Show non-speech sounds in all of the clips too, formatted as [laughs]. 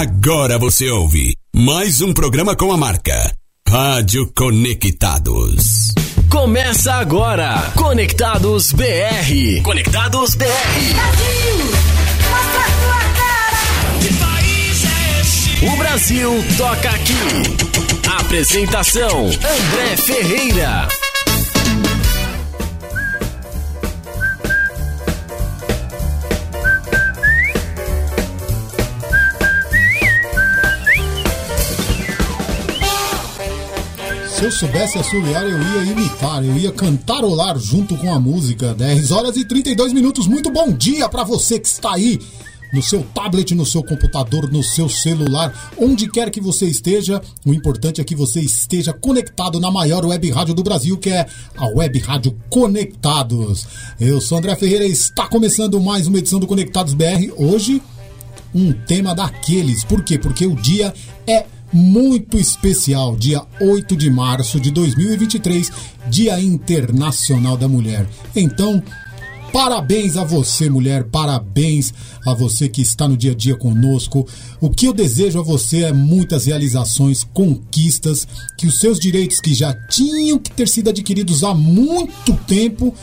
Agora você ouve mais um programa com a marca Rádio Conectados. Começa agora, Conectados BR. Conectados BR. Brasil, mostra tua cara. Que país é esse? O Brasil toca aqui. Apresentação: André Ferreira. Se eu soubesse assoviar, eu ia imitar, eu ia cantarolar junto com a música. 10 horas e 32 minutos. Muito bom dia para você que está aí no seu tablet, no seu computador, no seu celular, onde quer que você esteja. O importante é que você esteja conectado na maior web rádio do Brasil, que é a Web Rádio Conectados. Eu sou André Ferreira e está começando mais uma edição do Conectados BR. Hoje, um tema daqueles. Por quê? Porque o dia é muito especial, dia 8 de março de 2023, Dia Internacional da Mulher. Então, parabéns a você, mulher, parabéns a você que está no dia a dia conosco. O que eu desejo a você é muitas realizações, conquistas, que os seus direitos que já tinham que ter sido adquiridos há muito tempo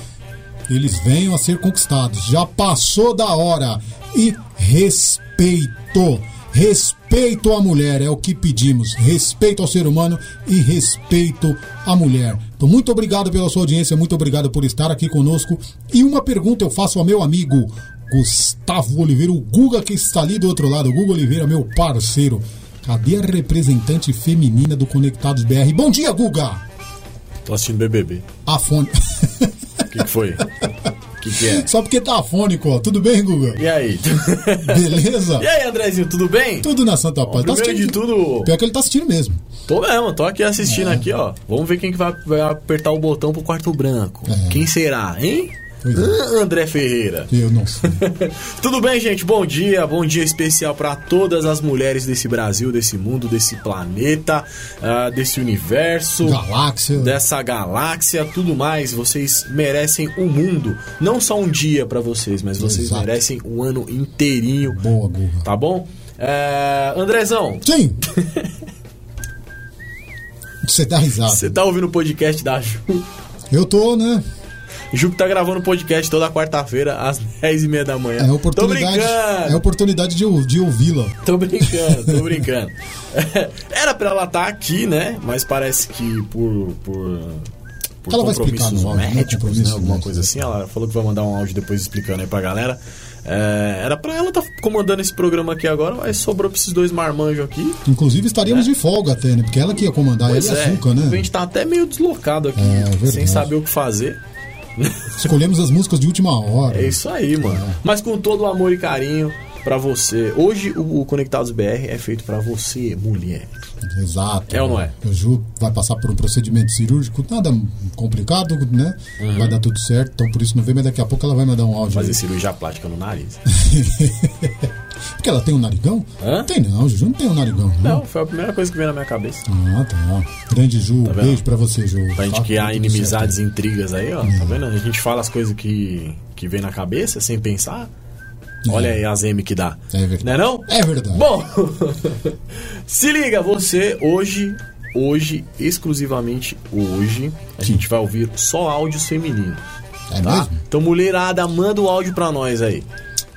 eles venham a ser conquistados. Já passou da hora. E respeito. Respeito à mulher é o que pedimos. Respeito ao ser humano e respeito à mulher. Então, muito obrigado pela sua audiência, muito obrigado por estar aqui conosco. E uma pergunta eu faço ao meu amigo Gustavo Oliveira, o Guga que está ali do outro lado. O Guga Oliveira, meu parceiro. Cadê a representante feminina do Conectados BR? Bom dia, Guga! Tô assistindo BBB. Afone. O [laughs] que, que foi? [laughs] O que, que é? Só porque tá afônico, ó. Tudo bem, Guga? E aí? [laughs] [laughs] Beleza? E aí, Andrezinho, tudo bem? Tudo na Santa Paz. Tá Primeiro de assistindo? tudo, Pior que ele tá assistindo mesmo. tô mesmo, tô aqui assistindo É. aqui, ó. Vamos ver quem que vai, vai apertar o botão pro quarto branco. É. Quem será, hein? É. Ah, André Ferreira. Eu não sei. [laughs] Tudo bem, gente? Bom dia, bom dia especial para todas as mulheres desse Brasil, desse mundo, desse planeta, ah, desse universo. Galáxia. dessa galáxia, tudo mais. Vocês merecem o mundo. Não só um dia pra vocês, mas vocês Exato. merecem um ano inteirinho. Boa, Guga. Tá bom? É, Andrezão, Sim! [laughs] Você dá risada. você tá ouvindo o podcast da Ju? Eu tô, né? Ju que tá gravando podcast toda quarta-feira às [laughs] 10h30 da manhã. É a Tô oportunidade, brincando! é a oportunidade de, de ouvi-la. Tô brincando, tô brincando. [laughs] Era pra ela estar aqui, né? Mas parece que por. por por Ela vai explicar compromissos no áudio, né? médicos, né? Alguma médicos, coisa assim. Ela falou que vai mandar um áudio depois explicando aí pra galera. É, era pra ela estar comandando esse programa aqui agora, mas sobrou pra esses dois marmanjos aqui. Inclusive estaríamos de folga até, né? Porque ela que ia comandar, Pois ele e é, açúcar, a né? gente tá até meio deslocado aqui, É, verdade. sem saber o que fazer. Escolhemos as músicas de última hora. É isso aí, mano. Mas com todo o amor e carinho pra você. Hoje o, Conectados BR é feito pra você, mulher. Exato. É ou não é? O Ju vai passar por um procedimento cirúrgico, nada complicado, né? Uhum. Vai dar tudo certo, então por isso não vem, mas daqui a pouco ela vai mandar um áudio. Fazer aí. cirurgia plástica no nariz. [laughs] Porque ela tem um narigão? Hã? Tem não, Juju não tem um narigão. Não, foi a primeira coisa que veio na minha cabeça. Ah, tá. Grande Ju, vendo? beijo pra você, Ju. Pra gente Tá criar inimizades certo. intrigas aí, ó. Tá vendo? A gente fala as coisas que, que vem na cabeça sem pensar. Olha aí as M que dá. É verdade. Não é não? É verdade. Bom, [laughs] se liga, você hoje, hoje, exclusivamente hoje, a gente vai ouvir só áudios femininos. É Tá? mesmo? Então, mulherada, manda o áudio pra nós aí.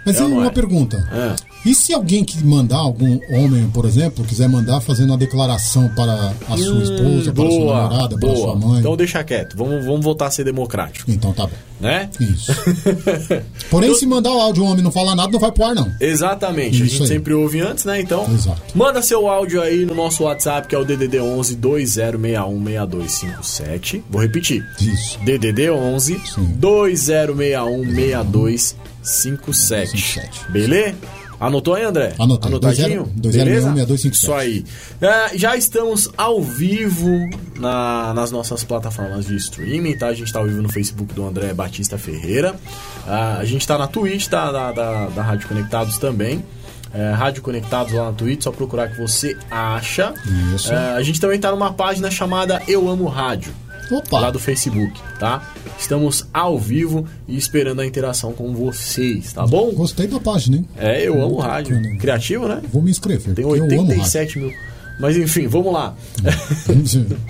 Mas É tem uma é? pergunta. É. E se alguém que mandar, algum homem, por exemplo, quiser mandar fazendo uma declaração para a sua Hum, esposa, para a sua namorada, para a sua mãe? Então deixa quieto, vamos, vamos voltar a ser democrático, Então tá bom. né? Isso. [laughs] Porém, se mandar o áudio o homem não falar nada, não vai pro ar, não. Exatamente, a Isso gente aí. sempre ouve antes, né? Então, Exato. manda seu áudio aí no nosso WhatsApp, que é o DDD 11 20616257. Vou repetir. Isso. DDD 11 Sim. 20616257. Beleza? Anotou aí, André? Anotei. Anotadinho? 20- Beleza? 2061-6257. Isso aí. É, já estamos ao vivo na- nas nossas plataformas de streaming, tá? A gente tá ao vivo no Facebook do André Batista Ferreira. Ah, a gente tá na Twitch tá? da, da, da Rádio Conectados também. É, Rádio Conectados lá na Twitch, só procurar que você acha. Isso. É, a gente também tá numa página chamada Eu Amo Rádio. Opa. lá do Facebook, tá? Estamos ao vivo e esperando a interação com vocês, tá bom? Gostei da página, hein? É, eu amo rádio. Criativo, né? Vou me inscrever. Tem porque eu amo rádio. 87 mil. Mas enfim, vamos lá. [laughs]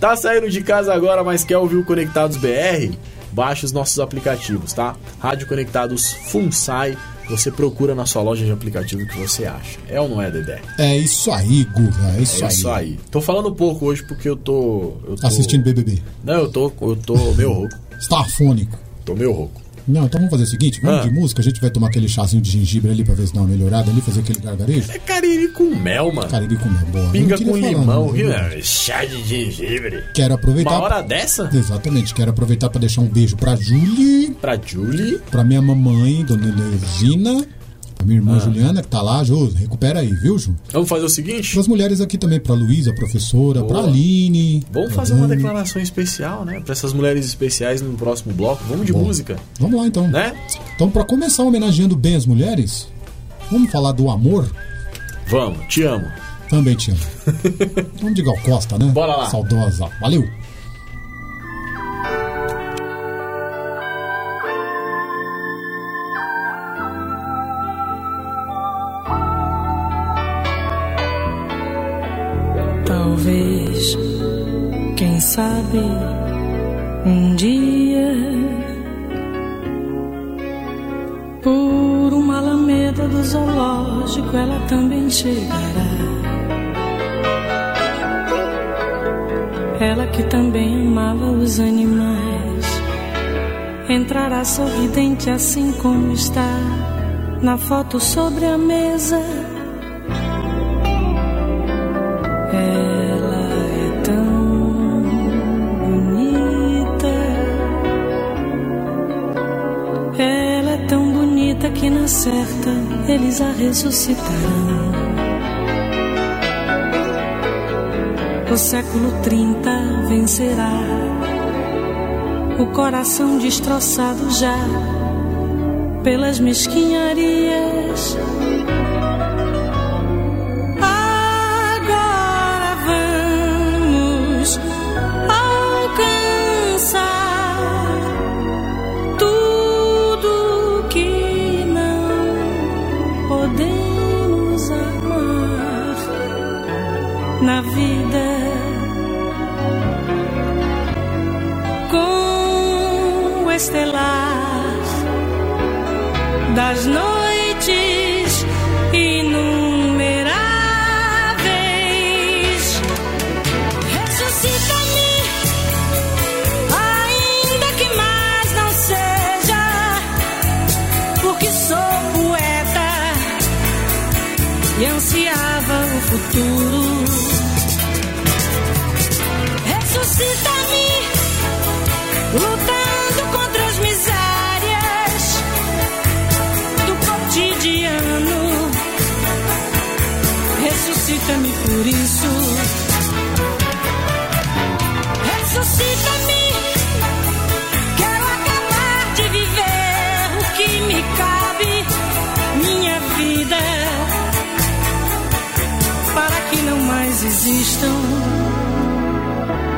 Tá saindo de casa agora, mas quer ouvir o Conectados BR? Baixe os nossos aplicativos, tá? Rádio Conectados FUNSAI. Você procura na sua loja de aplicativo o que você acha. É ou não é, Dedé? É isso aí, Guga. É isso, É isso aí. Tô falando pouco hoje porque eu tô. Eu tô... Assistindo BBB. Não, eu tô, eu tô meio rouco. Está afônico. Tô meio rouco. Não, então vamos fazer o seguinte: vamos Ah. de música. A gente vai tomar aquele chazinho de gengibre ali pra ver se dá uma melhorada ali, fazer aquele gargarejo. É cariri com mel, mano. Cariri com mel, boa. Pinga com falar, limão. viu? Chá de gengibre. Quero aproveitar. Uma hora dessa? Exatamente, quero aproveitar pra deixar um beijo pra Julie, Pra Julie. pra minha mamãe, dona Eugina, minha Ah. irmã Juliana, que tá lá, Ju, recupera aí, viu, Ju? Vamos fazer o seguinte? Pras mulheres aqui também, pra Luísa, professora, pra Aline. Vamos pra fazer uma Dani. declaração especial, né? Pra essas mulheres especiais no próximo bloco. Vamos de Bom. música, Vamos lá então. né? Então, pra começar homenageando bem as mulheres, vamos falar do amor. Vamos, te amo. Também te amo. [laughs] vamos de Gal Costa, né? Bora lá. Saudosa. Valeu. Sabe, um dia, por uma alameda do zoológico, ela também chegará. Ela que também amava os animais, entrará sorridente assim como está na foto sobre a mesa. É na certa eles a ressuscitarão. O século 30 vencerá. O coração destroçado já pelas mesquinharias. Estelar das noites inumeráveis. Ressuscita-me, ainda que mais não seja, porque sou poeta e ansiava o futuro. Ressuscita-me, por isso. Ressuscita-me. Quero acabar de viver o que me cabe, minha vida, para que não mais existam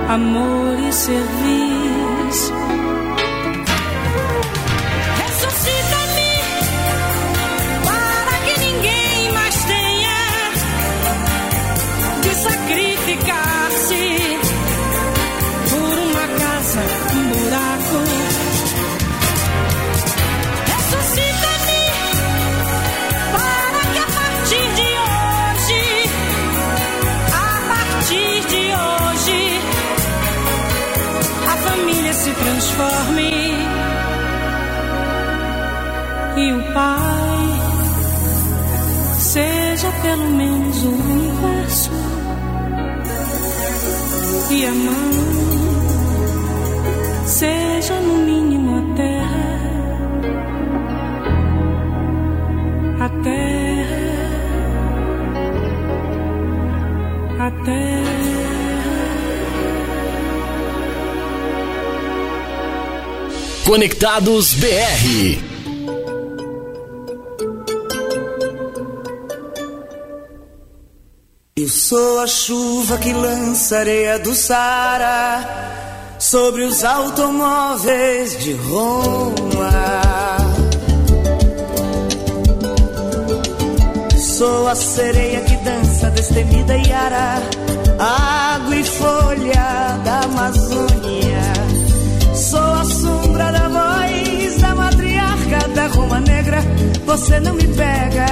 amor e. transforme. E o pai seja pelo menos o universo. E a mãe seja no mínimo a terra, a terra, a terra. Conectados BR. Eu sou a chuva que lança areia do Sara sobre os automóveis de Roma. Sou a sereia que dança destemida e ara, água e folha da Roma Negra. Você não me pega,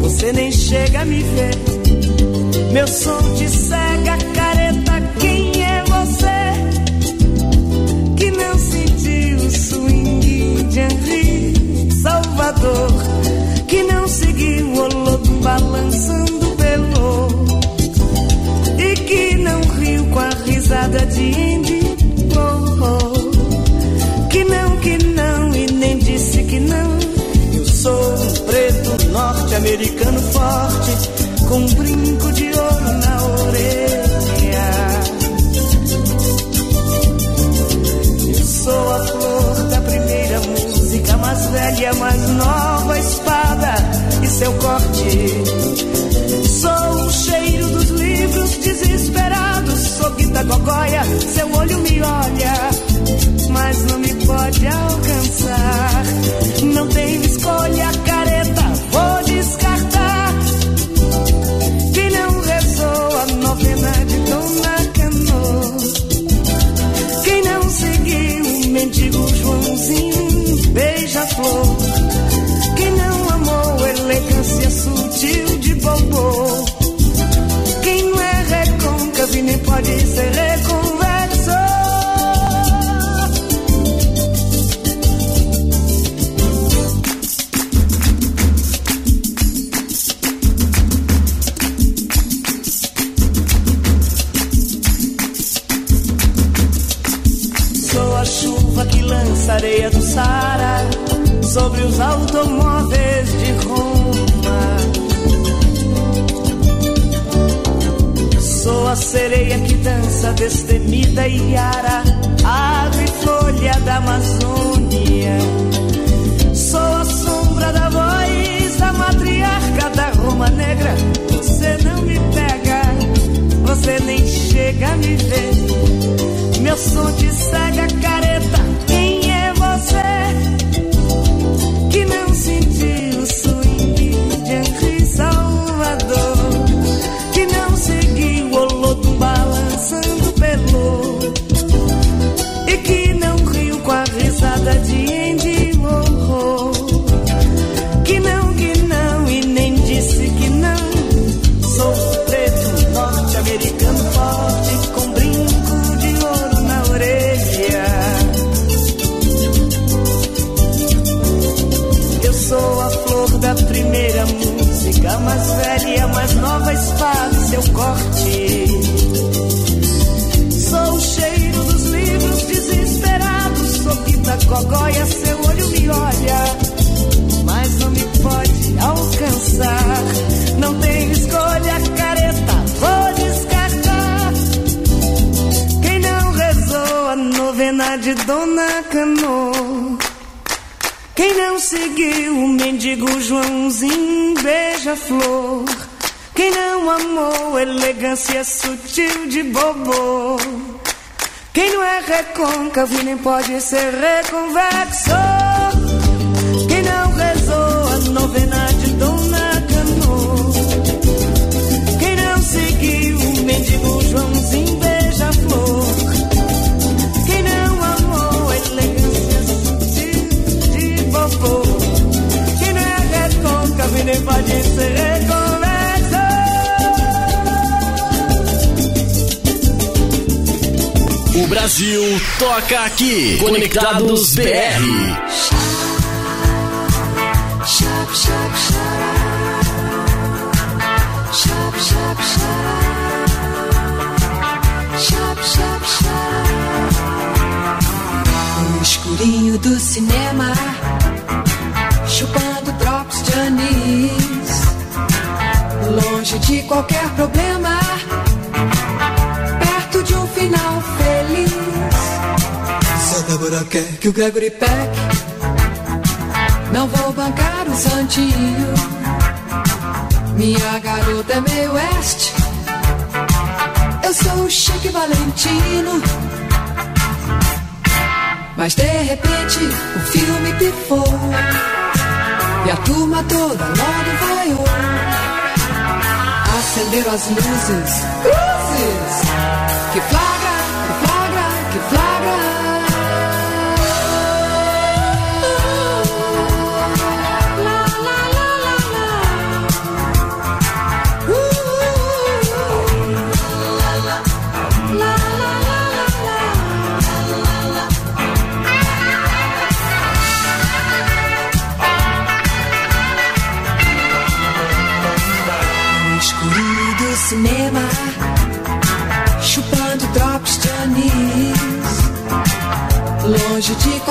você nem chega a me ver. Meu som te cega, careta. Quem é você que não sentiu o swing de Henri Salvador? Norte-americano forte com um brinco de ouro na orelha. Eu sou a flor da primeira música, mais velha, mais nova espada e seu corte. Sou o cheiro dos livros desesperados, sou guita gogóia, seu olho me olha, mas não me pode alcançar. Recôncavo e nem o mendigo Joãozinho beija-flor? Quem não amou elegância sutil de bobo? Quem não é recôncavo nem pode ser reconvexo? Brasil toca aqui. Conectados BR. No escurinho do cinema, chupando drops de anis, longe de qualquer problema, perto de um final Débora quer que o Gregory Peck não vou bancar o santinho. Minha garota é meio oeste. Eu sou o Chique Valentino. Mas de repente o filme pifou e a turma toda logo vaiou. Acenderam as luzes, cruzes, que flagra,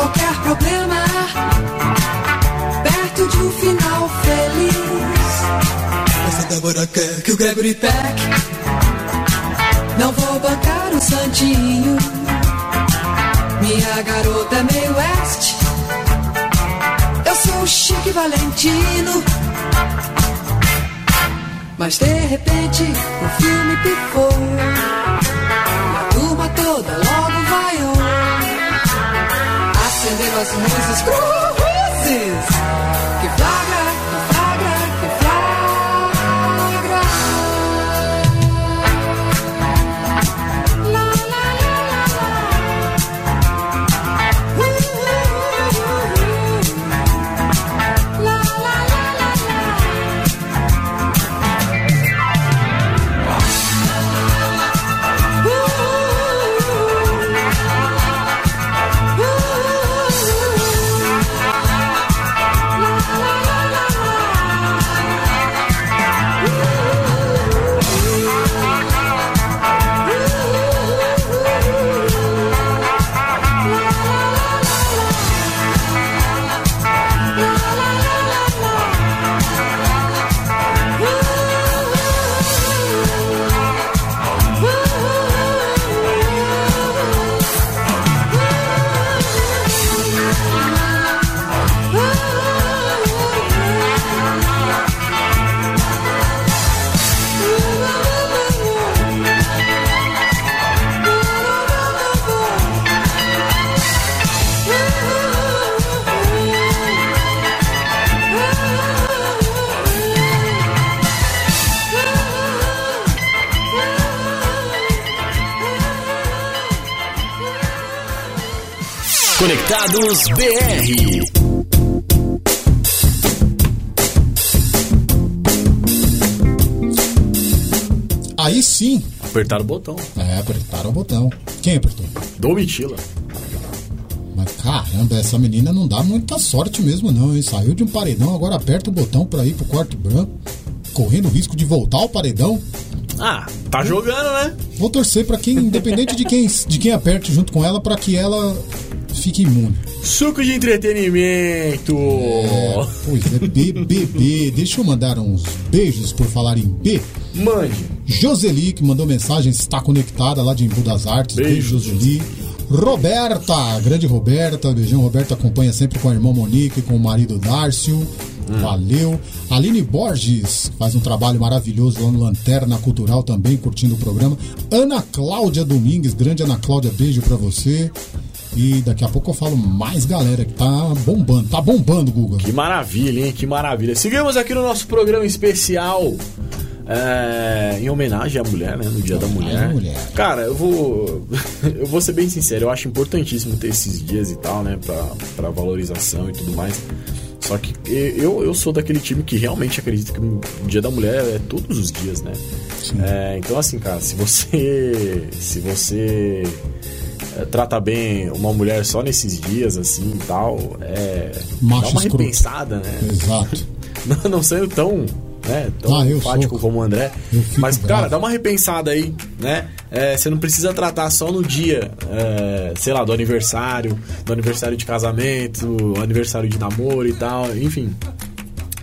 qualquer problema, perto de um final feliz. Essa Débora quer que o Gregory Peck não vou bancar o santinho. Minha garota é meio oeste, eu sou o Chique Valentino. Mas de repente o filme pifou as luzes cruzes Que flagra, Conectados BR. Aí sim, Apertaram o botão. é, apertaram o botão. Quem apertou? Domitila. Mas caramba, essa menina não dá muita sorte mesmo, não, hein? Saiu de um paredão, agora aperta o botão pra ir pro quarto branco, correndo o risco de voltar ao paredão. Ah, tá jogando, né? Vou torcer pra quem, independente de quem, de quem aperte junto com ela, pra que ela fique imune. Suco de entretenimento. É, pois é, BBB. Deixa eu mandar uns beijos por falar em B. Mande. Joseli, que mandou mensagem, está conectada lá de Embu das Artes. Beijo, Beijo, Joseli. Roberta, grande Roberta, beijão. Roberta acompanha sempre com a irmã Monique e com o marido Dárcio. Valeu. Aline Borges faz um trabalho maravilhoso lá no Lanterna Cultural também, curtindo o programa. Ana Cláudia Domingues, grande Ana Cláudia, beijo pra você. E daqui a pouco eu falo mais galera que tá bombando. Tá bombando, Guga. Que maravilha, hein? Que maravilha. Seguimos aqui no nosso programa especial. é, em homenagem à mulher, né? No Dia da Mulher. mulher. Cara, eu vou. [laughs] eu vou ser bem sincero, eu acho importantíssimo ter esses dias e tal, né? Pra, pra valorização e tudo mais. Só que eu, eu sou daquele time que realmente acredita que o Dia da Mulher é todos os dias, né? É, então, assim, cara, se você. Se você. É, trata bem uma mulher só nesses dias, assim e tal, é. Macho dá uma escroto. repensada, né? Exato. [laughs] não, não sendo tão, né, tão Ah, enfático como o André. Mas, bravo. cara, dá uma repensada aí, né? É, você não precisa tratar só no dia, é, sei lá, do aniversário, do aniversário de casamento, aniversário de namoro e tal, enfim.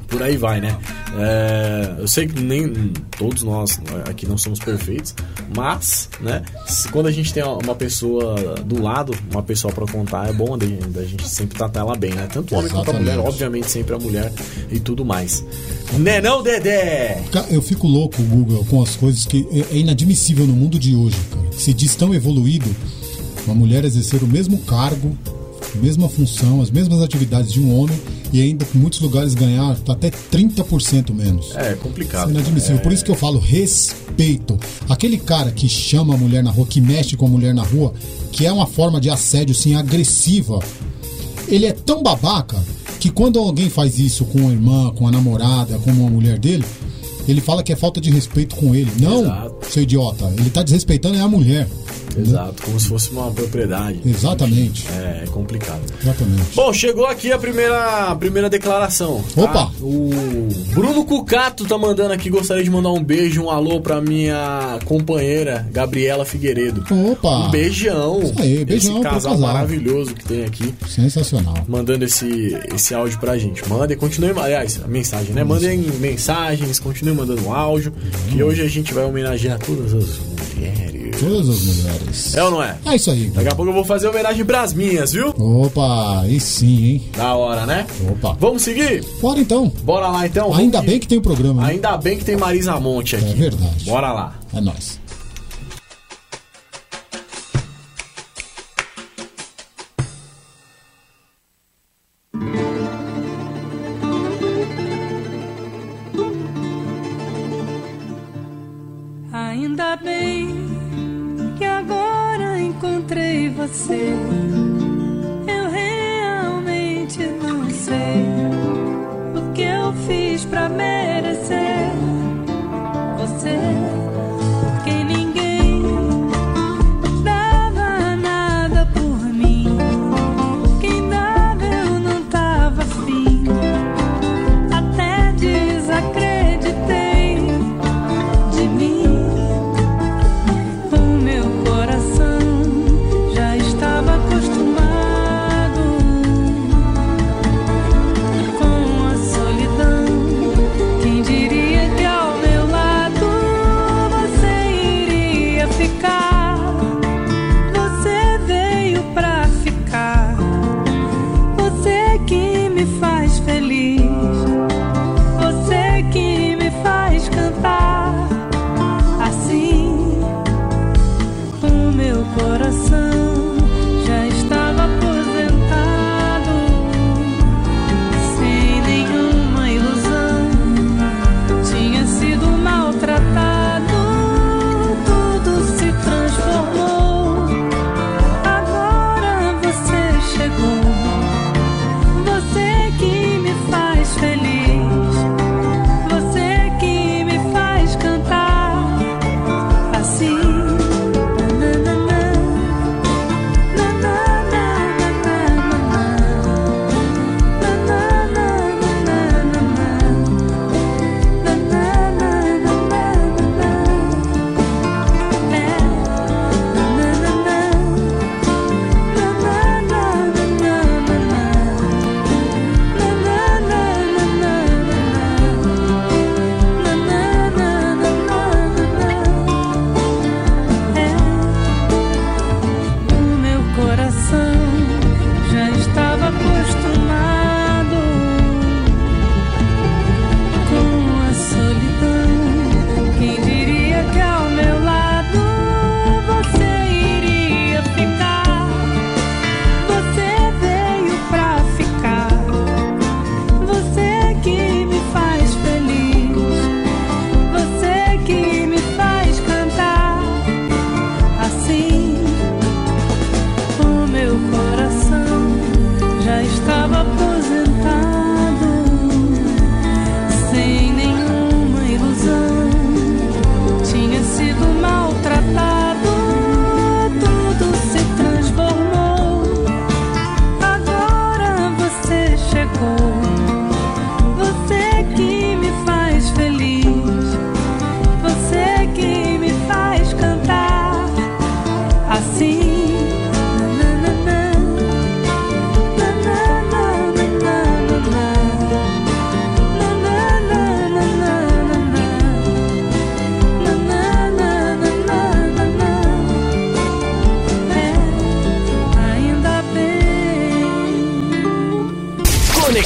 Por aí vai, né? É, eu sei que nem todos nós aqui não somos perfeitos, mas, né? Quando a gente tem uma pessoa do lado, uma pessoa pra contar, é bom da gente sempre tratar ela bem, né? Tanto o homem quanto a mulher, obviamente sempre a mulher e tudo mais. Né não, Dedé? Eu fico louco, Google, com as coisas que é é inadmissível no mundo de hoje, cara. Se diz tão evoluído uma mulher exercer o mesmo cargo, mesma função, as mesmas atividades de um homem e ainda em muitos lugares ganhar até 30% menos. É Isso complicado. é inadmissível. Por isso que eu falo respeito. Aquele cara que chama a mulher na rua, que mexe com a mulher na rua, que é uma forma de assédio assim agressiva, ele é tão babaca que quando alguém faz isso com a irmã, com a namorada, com uma mulher dele, ele fala que é falta de respeito com ele. Não, Exato. seu idiota. Ele tá desrespeitando é a mulher. Exato, como se fosse uma propriedade. Exatamente. É, é complicado. Exatamente. Bom, chegou aqui a primeira, a primeira declaração. tá? Opa! O Bruno Cucato tá mandando aqui, gostaria de mandar um beijo, um alô pra minha companheira, Gabriela Figueiredo. Opa! Um beijão. Isso aí, beijão Esse casal casal. maravilhoso que tem aqui. Sensacional. Mandando esse, esse áudio pra gente. Mandem, continuem, aliás, a mensagem, né? Mandem mensagens, continuem mandando um áudio. Que hoje a gente vai homenagear todas as mulheres. Todas as mulheres. É ou não é? É isso aí. Daqui a pouco eu vou fazer homenagem pras minhas, viu? Opa, aí sim, hein? Da hora, né? Opa. Vamos seguir? Bora então. Bora lá então. Ainda bem que tem o programa, né? Ainda bem que tem Marisa Monte aqui. É verdade. Bora lá. É nóis.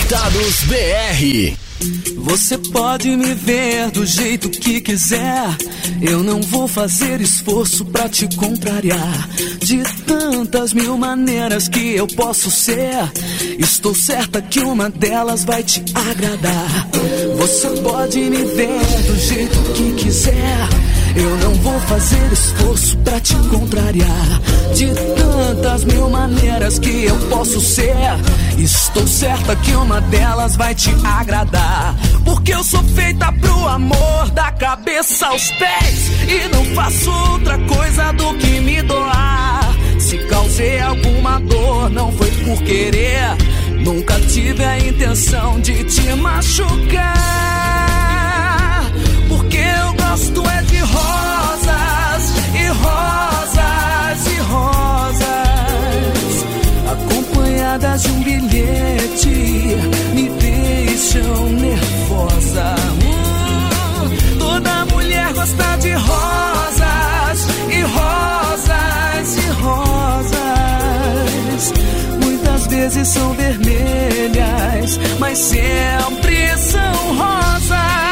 Conectados BR. Você pode me ver do jeito que quiser. Eu não vou fazer esforço pra te contrariar. De tantas mil maneiras que eu posso ser, estou certa que uma delas vai te agradar. Você pode me ver do jeito que quiser. Eu não vou fazer esforço pra te contrariar. De tantas mil maneiras que eu posso ser, estou certa que uma delas vai te agradar. Porque eu sou feita pro amor, da cabeça aos pés. E não faço outra coisa do que me doar. Se causei alguma dor, não foi por querer. Nunca tive a intenção de te machucar. Gosto é de rosas e rosas e rosas. Acompanhadas de um bilhete, me deixam nervosa. Uh, toda mulher gosta de rosas e rosas e rosas. Muitas vezes são vermelhas, mas sempre são rosas.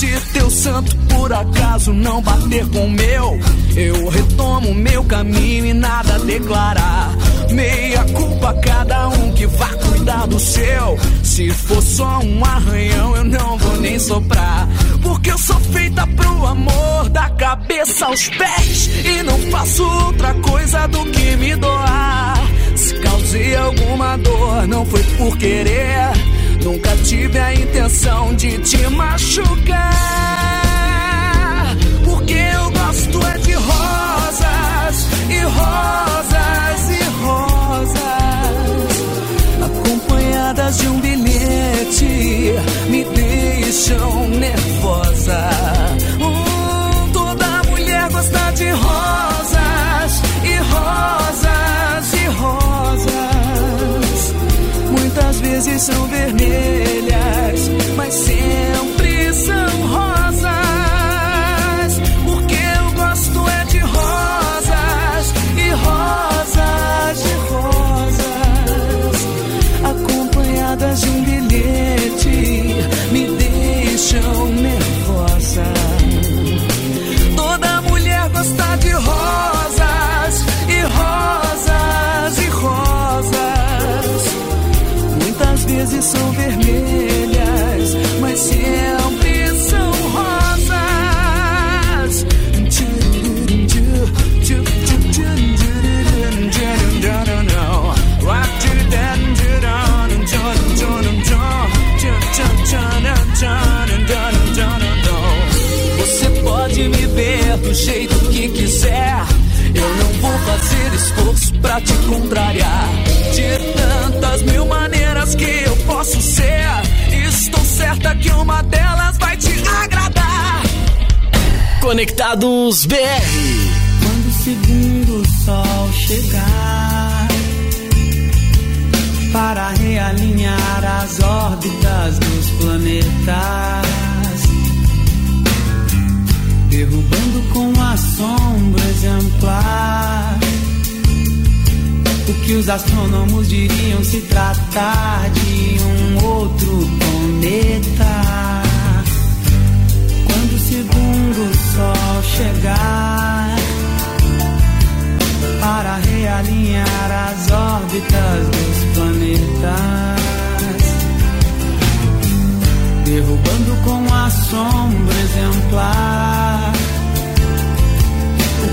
Se teu santo por acaso não bater com o meu, eu retomo meu caminho e nada declarar. Meia culpa cada um que vá cuidar do seu. Se for só um arranhão, eu não vou nem soprar. Porque eu sou feita pro amor, da cabeça aos pés. E não faço outra coisa do que me doar. Se causei alguma dor, não foi por querer. Nunca tive a intenção de te machucar. Porque eu gosto é de rosas e rosas e rosas. Acompanhadas de um bilhete, me deixam nervosa. Hum, toda mulher gosta de rosas vezes são vermelhas, mas sempre te contrariar. De tantas mil maneiras que eu posso ser, estou certa que uma delas vai te agradar. Conectados BR. Quando o segundo sol chegar para realinhar as órbitas dos planetas, derrubando com assombro exemplar o que os astrônomos diriam se tratar de um outro planeta. Quando o segundo sol chegar para realinhar as órbitas dos planetas, derrubando com assombro exemplar o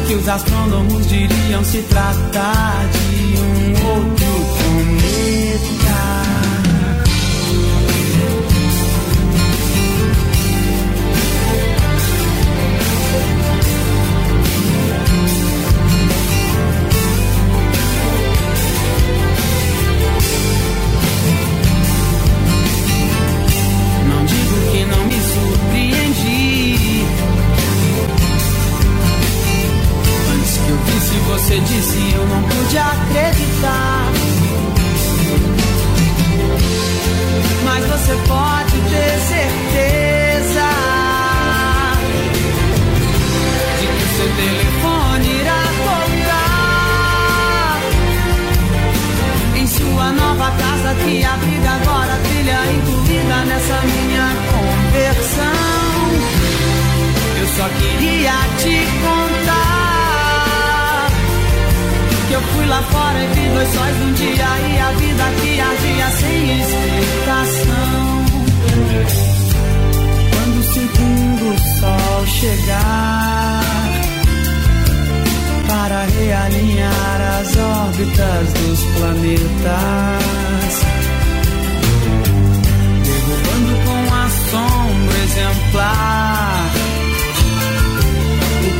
que os astrônomos diriam se tratar de um outro planeta. você disse eu não pude acreditar. Mas você pode ter certeza de que o seu telefone irá tocar em sua nova casa que a vida agora trilha incluída nessa minha conversão. Eu só queria te contar lá fora e vi dois sóis num dia e a vida que ardia sem explicação. Quando o segundo sol chegar para realinhar as órbitas dos planetas, derrubando com assombro exemplar o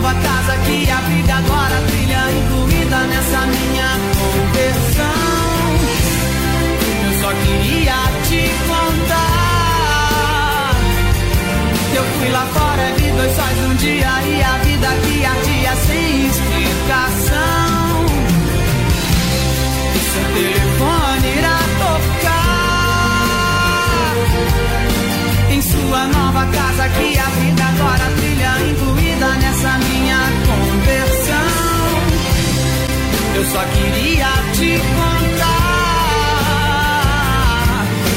Nova casa que a vida agora trilha incluída nessa minha conversão. Eu só queria te contar eu fui lá fora vi dois sóis num dia e a vida que ardia sem explicação. E seu telefone irá tocar em sua nova casa que a vida agora trilha incluída nessa minha conversão. Eu só queria te contar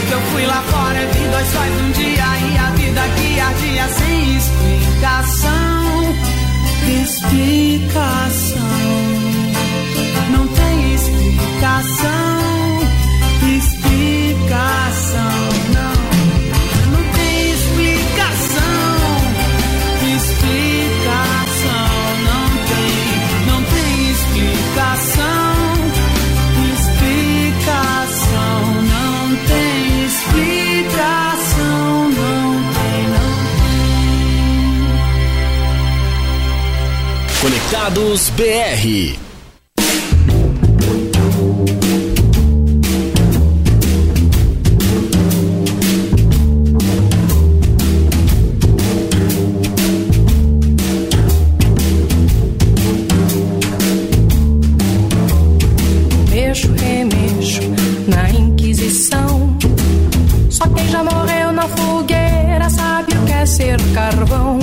que eu fui lá fora vi dois sóis num dia e a vida que ardia sem explicação. Explicação. Não tem. Explicação. Conectados BR. Mexo, remexo na Inquisição. Só quem já morreu na fogueira sabe o que é ser carvão.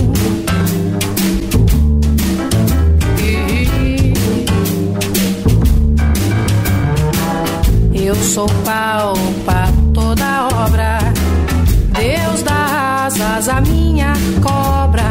Sou pau pra toda obra. Deus dá asas à minha cobra.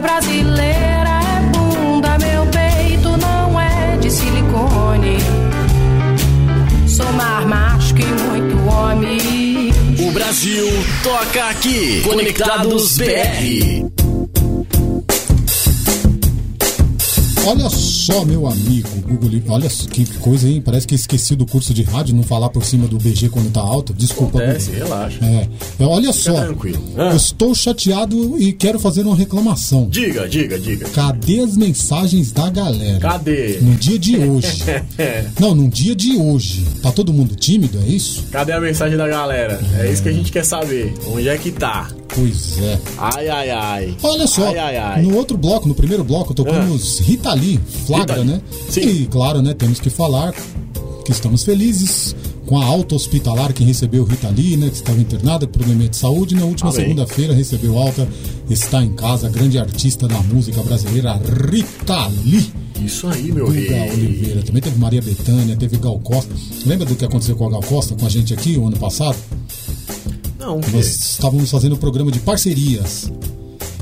Brasileira é bunda. Meu peito não é de silicone. Sou mais macho que muito homem. O Brasil toca aqui. Conectados BR. Olha só, meu amigo Google. Olha que coisa, hein? Parece que esqueci do curso de rádio, não falar por cima do BG quando tá alto. Desculpa. Acontece, Google. relaxa. É. É, Olha só. tranquilo. Ah. Eu estou chateado e quero fazer uma reclamação. Diga, diga, diga. Cadê as mensagens da galera? Cadê? No dia de hoje. [laughs] Não, no dia de hoje. Tá todo mundo tímido, é isso? Cadê a mensagem da galera? É isso que a gente quer saber. Onde é que tá? Pois é. Ai, ai, ai. Olha só, Ai, ai, ai. no outro bloco, no primeiro bloco, tocamos Rita Lee, Flagra, né? Sim. E claro, né, temos que falar que estamos felizes com a alta hospitalar que recebeu Rita Lee, né, que estava internada por problema de saúde. Na última segunda-feira recebeu alta, está em casa, grande artista da música brasileira, Rita Lee. Isso aí, meu Guga rei. Oliveira, também teve Maria Bethânia, teve Gal Costa. Lembra do que aconteceu com a Gal Costa com a gente aqui o ano passado? Não, Nós estávamos fazendo um programa de parcerias.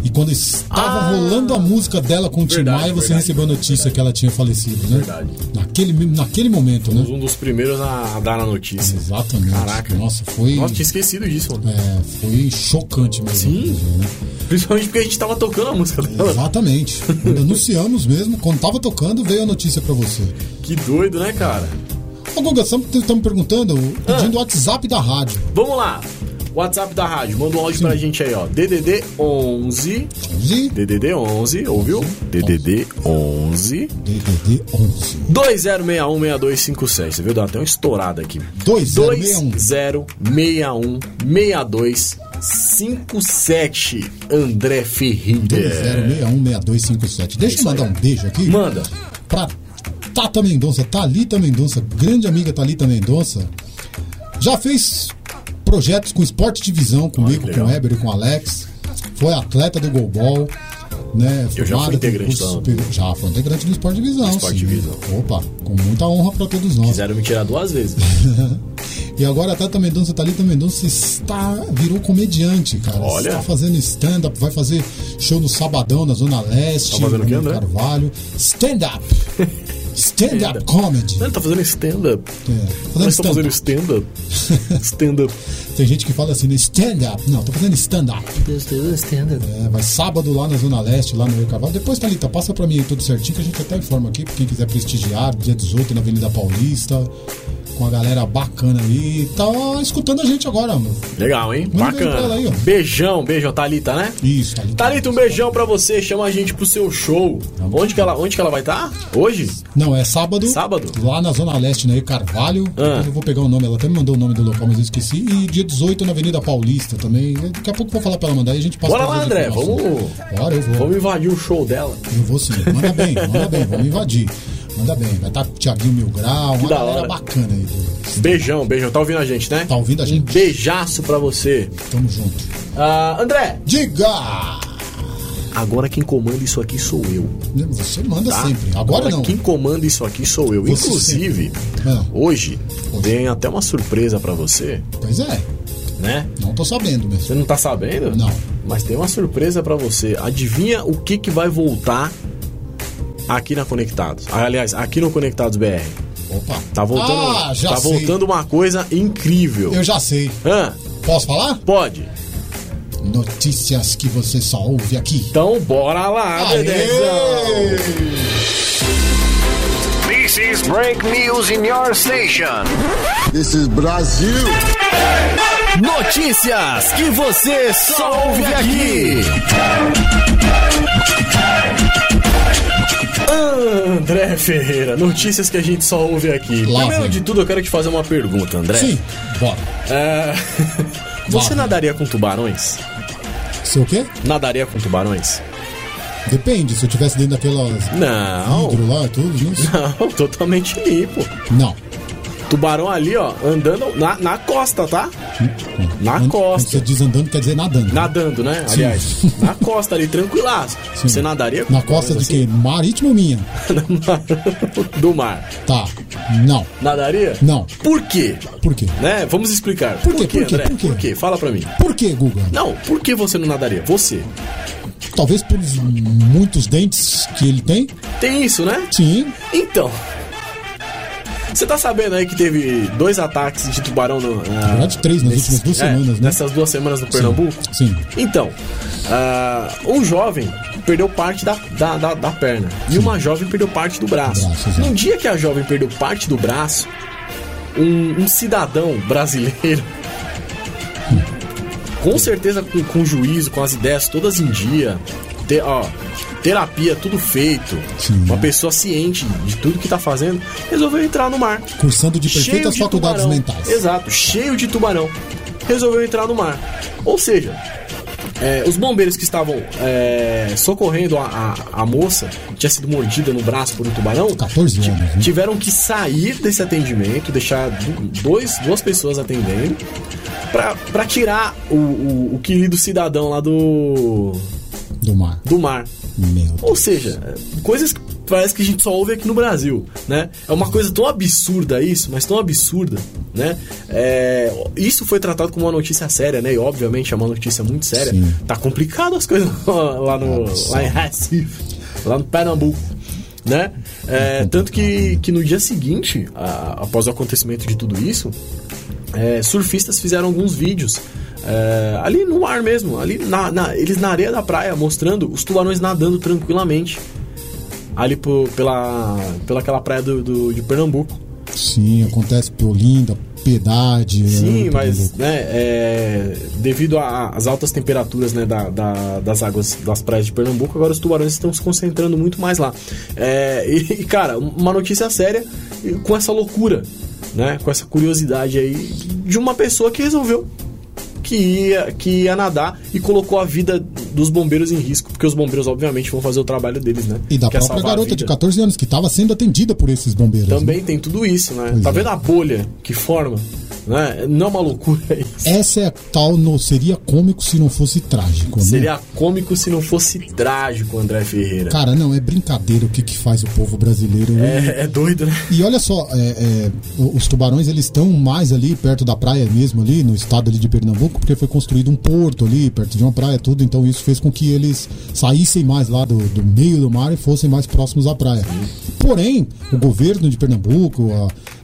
E quando estava Ah. rolando a música dela com o Tim Verdade, Maia, você verdade, recebeu a notícia que ela tinha falecido, né? Verdade. Naquele, naquele momento, né? Um dos primeiros a dar a notícia. Exatamente. Caraca. Nossa, foi. Nossa, tinha esquecido disso, mano. é, foi chocante mesmo. Sim. né? Principalmente porque a gente tava tocando a música dela. Exatamente. [laughs] Quando anunciamos mesmo, quando tava tocando, veio a notícia pra você. Que doido, né, cara? Ô, Guga, estamos me perguntando, Ah. pedindo o WhatsApp da rádio. Vamos lá. WhatsApp da rádio, manda um áudio pra gente aí, ó. DDD 11 11 DDD 11, ouviu? DDD 11 DDD 11 20616257. Você viu? Deu até uma estourada aqui. 2061. 20616257. André Ferreira. 20616257. Deixa eu mandar um beijo aqui. Manda. Pra Tata Mendonça, Thalita Mendonça, grande amiga Thalita Mendonça. Já fez projetos com esporte de visão comigo, com o. Weber e com o Alex. Foi atleta do Golbol. Né, Eu já fui integrante Já foi integrante do esporte de visão. Esporte sim. de visão. Opa, com muita honra pra todos nós. Quiseram me tirar duas vezes. [laughs] E agora a Tata Mendonça, Thalita Mendonça está, virou comediante, cara. Olha. Está fazendo stand-up, vai fazer show no Sabadão, na Zona Leste, Tá fazendo no? Carvalho. Stand-up. [laughs] Stand-up Stand-up. comedy. Ele tá fazendo stand-up. É, fazendo Mas tá fazendo stand-up. stand-up. [laughs] Stand-up. Tem gente que fala assim, né, stand-up. Não, tô fazendo stand-up. É, vai sábado lá na Zona Leste, lá no Rio Carvalho. Depois, Thalita, passa pra mim aí tudo certinho, que a gente até informa aqui, pra quem quiser prestigiar, dia 18 na Avenida Paulista, com a galera bacana aí. Tá escutando a gente agora, mano. Legal, hein? Manda Bacana. aí. Beijão, beijão, Thalita, né? Isso, Thalita. Thalita, um beijão pra você. Chama a gente pro seu show. Onde que ela, onde que ela vai estar? Hoje? Não, é sábado. Sábado? Lá na Zona Leste, né? Carvalho. Ah. Eu vou pegar o nome, ela até me mandou o nome do local, mas eu esqueci. E dia 18 na Avenida Paulista também. Daqui a pouco eu vou falar pra ela mandar e a gente passa Bora lá, André. Vamos, Bora, eu vou. vamos invadir o show dela. Eu vou sim. Manda bem, manda bem, vamos invadir. Manda bem. Vai estar com o Thiaguinho Mil Grau, uma da galera hora. bacana aí. Do... Beijão, beijão. Tá ouvindo a gente, né? Tá ouvindo a Um gente? beijaço pra você. Tamo junto. Ah, André, Diga! agora quem comanda isso aqui sou eu. Você manda Tá? sempre. Agora não. Quem comanda isso aqui sou eu. Você Inclusive, Ah. hoje Hoje. tem até uma surpresa pra você, Pois é. né? Não tô sabendo mesmo. Você não tá sabendo? Não. Mas tem uma surpresa pra você. Adivinha o que que vai voltar aqui na Conectados? Ah, Aliás, aqui no Conectados BR. Opa. Tá voltando, Ah, já tá sei. voltando uma coisa incrível. Eu já sei. Hã? Posso falar? Pode. Notícias que você só ouve aqui. Então bora lá! Dedezão. This is break news in your station. This is Brasil. Notícias que você só ouve aqui. André Ferreira, notícias que a gente só ouve aqui. Lá Primeiro vem. de tudo, eu quero te fazer uma pergunta, André. Sim, bora. É, [laughs] Você Lá. nadaria com tubarões? Seu o quê? Nadaria com tubarões? Depende, se eu tivesse dentro daquelas Não. vidro lá tudo, não. [laughs] Não, totalmente limpo. Não. Tubarão ali, ó, andando na, na costa, tá? Na Quando costa. Você diz andando, quer dizer nadando. Nadando, né? Sim. Aliás, [laughs] na costa ali, tranquilaço. Sim. Você nadaria com Na costa de tubarões quê? Marítimo ou minha? [laughs] assim? [laughs] Do mar. Tá. Não. Nadaria? Não. Por quê? Por quê? Né? Vamos explicar. Por quê? quê, Por quê? André? Por quê? Por quê? Fala pra mim. Por quê, Guga? Não, por que você não nadaria? Você. Talvez pelos muitos dentes que ele tem? Tem isso, né? Sim. Então. Você tá sabendo aí que teve dois ataques de tubarão no. Na verdade, três nas últimas duas é, semanas, né? Nessas duas semanas no Pernambuco? Sim. Então, ah, um jovem perdeu parte da, da, da, da perna e uma jovem perdeu parte do braço. braço, no dia que a jovem perdeu parte do braço, um, um cidadão brasileiro, com certeza com, com juízo, com as ideias todas em dia, te- ó, terapia, tudo feito, Sim. uma pessoa ciente de tudo que tá fazendo, resolveu entrar no mar. Cursando de perfeitas de faculdades tubarão. mentais. Exato, cheio de tubarão. Resolveu entrar no mar. Ou seja, é, os bombeiros que estavam é, socorrendo a, a, a moça, que tinha sido mordida no braço por um tubarão, 14 anos, né? tiveram que sair desse atendimento, deixar dois, duas pessoas atendendo, pra, pra tirar o, o, o querido cidadão lá do, Do mar. do mar. Ou seja, é, coisas que parece que a gente só ouve aqui no Brasil, né? É uma coisa tão absurda isso, mas tão absurda, né? É, isso foi tratado como uma notícia séria, né? E obviamente é uma notícia muito séria. Sim. Tá complicado as coisas [laughs] lá, no, lá em Recife, lá no Pernambuco. Né? É, tanto que, que no dia seguinte, a- após o acontecimento de tudo isso, é, surfistas fizeram alguns vídeos é, ali no mar mesmo, ali na, na- eles na areia da praia, mostrando os tubarões nadando tranquilamente ali por, pela, pela aquela praia do, do- de Pernambuco. Sim, acontece Piolinda, Piedade. Sim, né, mas né, é, devido às altas temperaturas né, da- da- das águas das praias de Pernambuco, agora os tubarões estão se concentrando muito mais lá. É, [laughs] e, cara, uma notícia séria com essa loucura, né, com essa curiosidade aí de uma pessoa que resolveu que ia, que ia nadar e colocou a vida dos bombeiros em risco, porque os bombeiros, obviamente, vão fazer o trabalho deles, né? E da que é própria a garota de vida. 14 anos que estava sendo atendida por esses bombeiros. Também né? tem tudo isso, né? Pois tá é. vendo a bolha que forma? Né? Não é uma loucura [laughs] isso. Essa é a tal, no, seria cômico se não fosse trágico. né? Seria cômico se não fosse trágico, André Ferreira. Cara, não, é brincadeira o que, que faz o povo brasileiro. É, é doido, né? E olha só, é, é, os tubarões eles estão mais ali perto da praia mesmo, ali no estado ali de Pernambuco, porque foi construído um porto ali perto de uma praia, tudo. Então isso fez com que eles saíssem mais lá do, do meio do mar e fossem mais próximos à praia. Porém, o governo de Pernambuco,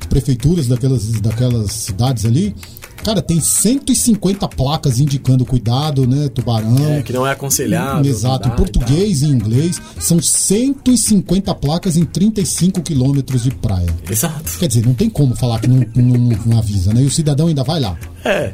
as prefeituras daquelas, daquelas cidades ali, cara, tem 150 placas indicando cuidado, né, tubarão. É, que não é aconselhável. Exato, em e português e em inglês, são 150 placas em 35 quilômetros de praia. Exato. Quer dizer, não tem como falar que não, não- não- não avisa, né? E o cidadão ainda vai lá. É.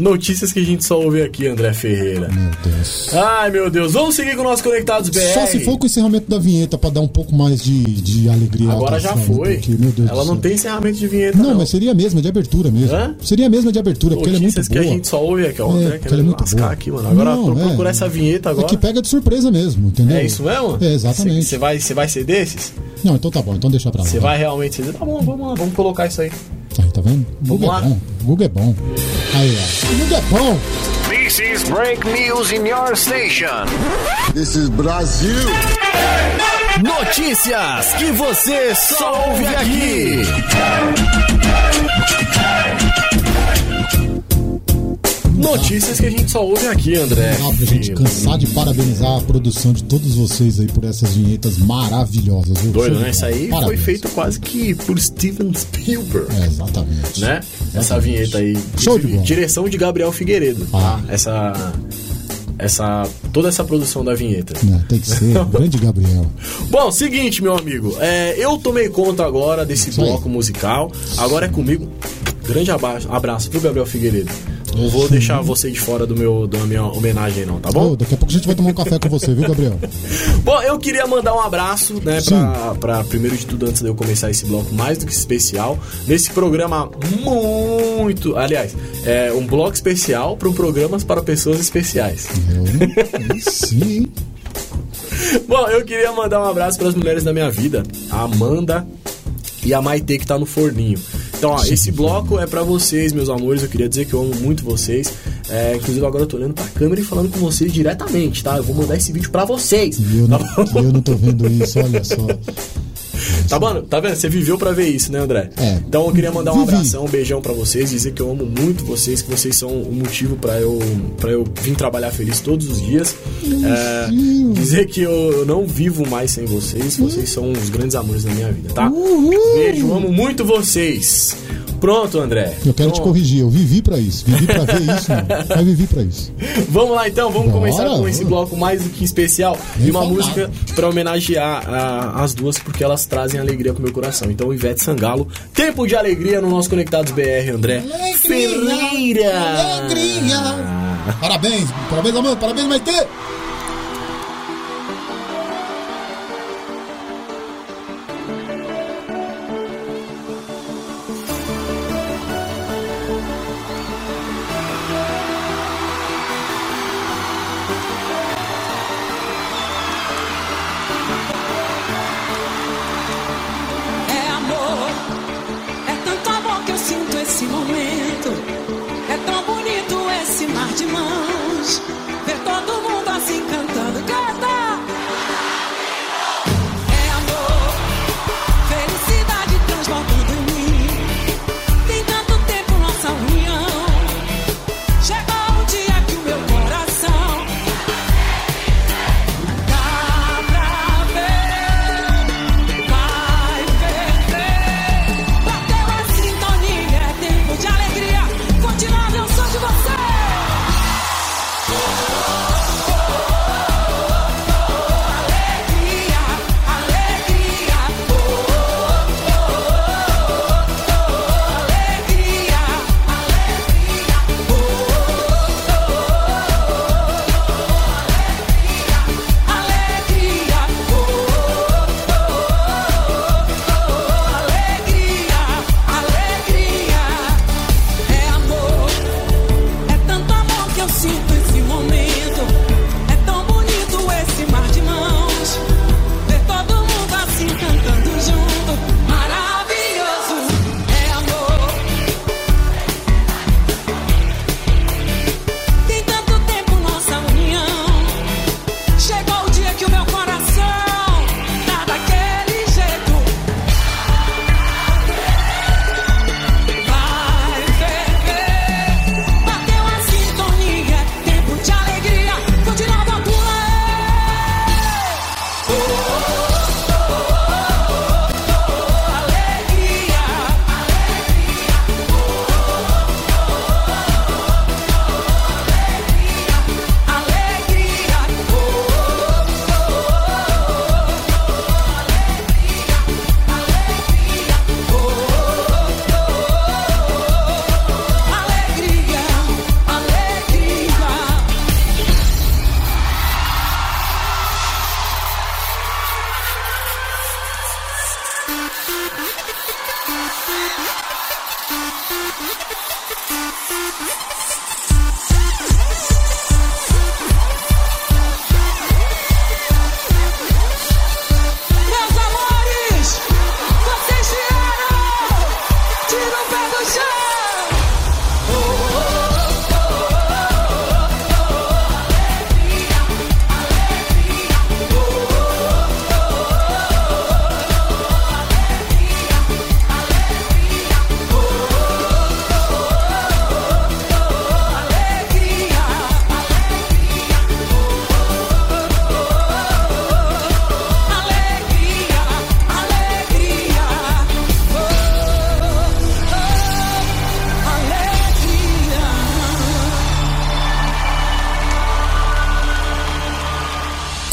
Notícias que a gente só ouve aqui, André Ferreira. Meu Deus. Ai, meu Deus. Vamos seguir com o nosso Conectados BR. Só se for com o encerramento da vinheta pra dar um pouco mais de, de alegria. Agora já né? foi. Porque, meu Deus Ela não tem encerramento de vinheta, Não, não. mas seria a mesma de abertura mesmo. Hã? Seria a mesma de abertura, porque ela é muito Notícias que boa. a gente só ouve aqui, ó. É, querendo ela é muito lascar boa. aqui, mano. Agora Não, pro- é. procurar essa vinheta agora. É que pega de surpresa mesmo, entendeu? É isso mesmo? É, exatamente. Você vai, você vai ser desses? Não, então tá bom, então deixa pra lá. Você vai realmente ser Tá bom, vamos lá, vamos colocar isso aí. Aí, tá vendo? Google é bom. Google é bom. Aí, ó. Google é bom. This is break news in your station. This is Brasil. Notícias que você só ouve aqui. Notícias que a gente só ouve aqui, André. Dá pra gente cansar de parabenizar a produção de todos vocês aí por essas vinhetas maravilhosas, viu? Doido, né? Isso aí foi Parabéns. feito quase que por Steven Spielberg. É, exatamente. né? Essa Exatamente. vinheta aí. Show de bola. Direção de Gabriel Figueiredo, Ah. tá? Essa. Essa. Toda essa produção da vinheta. Né, tem que ser. [laughs] Grande Gabriel. Bom, seguinte, meu amigo. é, eu tomei conta agora desse bloco musical. Agora é comigo. Grande abraço, abraço pro Gabriel Figueiredo. Não vou deixar você de fora do meu, da minha homenagem, não, tá bom? Ô, daqui a pouco a gente vai tomar um café com você, viu, Gabriel? [laughs] Bom, eu queria mandar um abraço, né, pra, pra primeiro de tudo, antes de eu começar esse bloco mais do que especial, nesse programa muito. Aliás, é um bloco especial para programas para pessoas especiais. Eu, [laughs] sim, hein? Bom, eu queria mandar um abraço para as mulheres da minha vida, a Amanda e a Maitê que tá no forninho. Então, ó, esse bloco é pra vocês, meus amores. Eu queria dizer que eu amo muito vocês. É, inclusive, agora eu tô olhando pra câmera e falando com vocês diretamente, tá? Eu vou mandar esse vídeo pra vocês. E eu tá não, eu não tô vendo isso, olha só. [laughs] Tá bom? Tá vendo? Você viveu pra ver isso, né, André? É. Então eu queria mandar um Vivi. abração, um beijão pra vocês, dizer que eu amo muito vocês, que vocês são o motivo pra eu para eu vir trabalhar feliz todos os dias. É, dizer que eu, eu não vivo mais sem vocês, vocês são os grandes amores da minha vida, tá? Beijo, amo muito vocês. Pronto, André. Eu quero te Então, corrigir, eu vivi pra isso. Vivi pra ver [laughs] isso, não. Mas vivi pra isso. Vamos lá então, vamos Bora, começar com esse bloco mais do que especial de uma música pra homenagear a- as duas porque elas trazem alegria pro meu coração. Então, Ivete Sangalo, Tempo de Alegria no nosso Conectados BR, André. Ferreira! Alegria! Parabéns, parabéns, amor, parabéns, Maitê!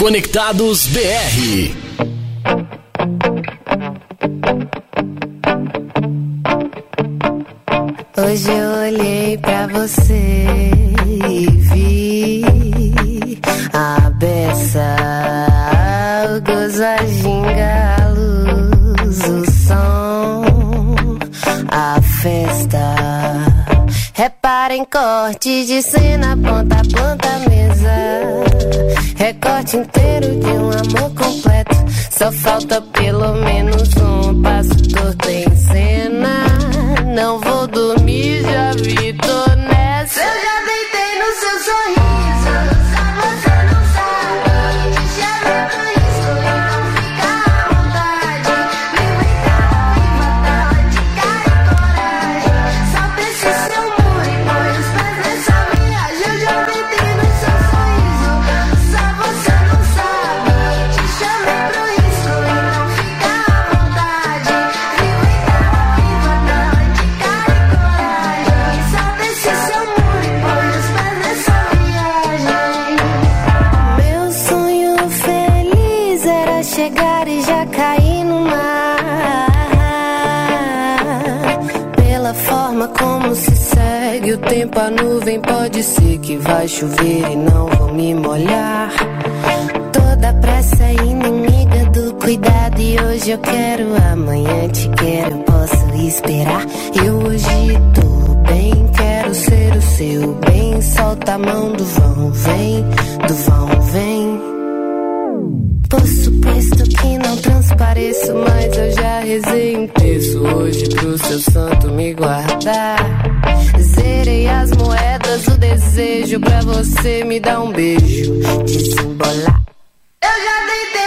Conectados BR. Hoje eu olhei pra você e vi a beça, o gozo, a ginga, a luz, o som, a festa. Reparem corte de cena, ponta a ponta, inteiro de um amor completo. Só falta seu bem. Solta a mão do vão, vem, do vão, vem. Por suposto que não transpareço, mas eu já rezei um terço hoje pro seu santo me guardar. Zerei as moedas, o desejo pra você me dar um beijo, desembolar. Eu já deitei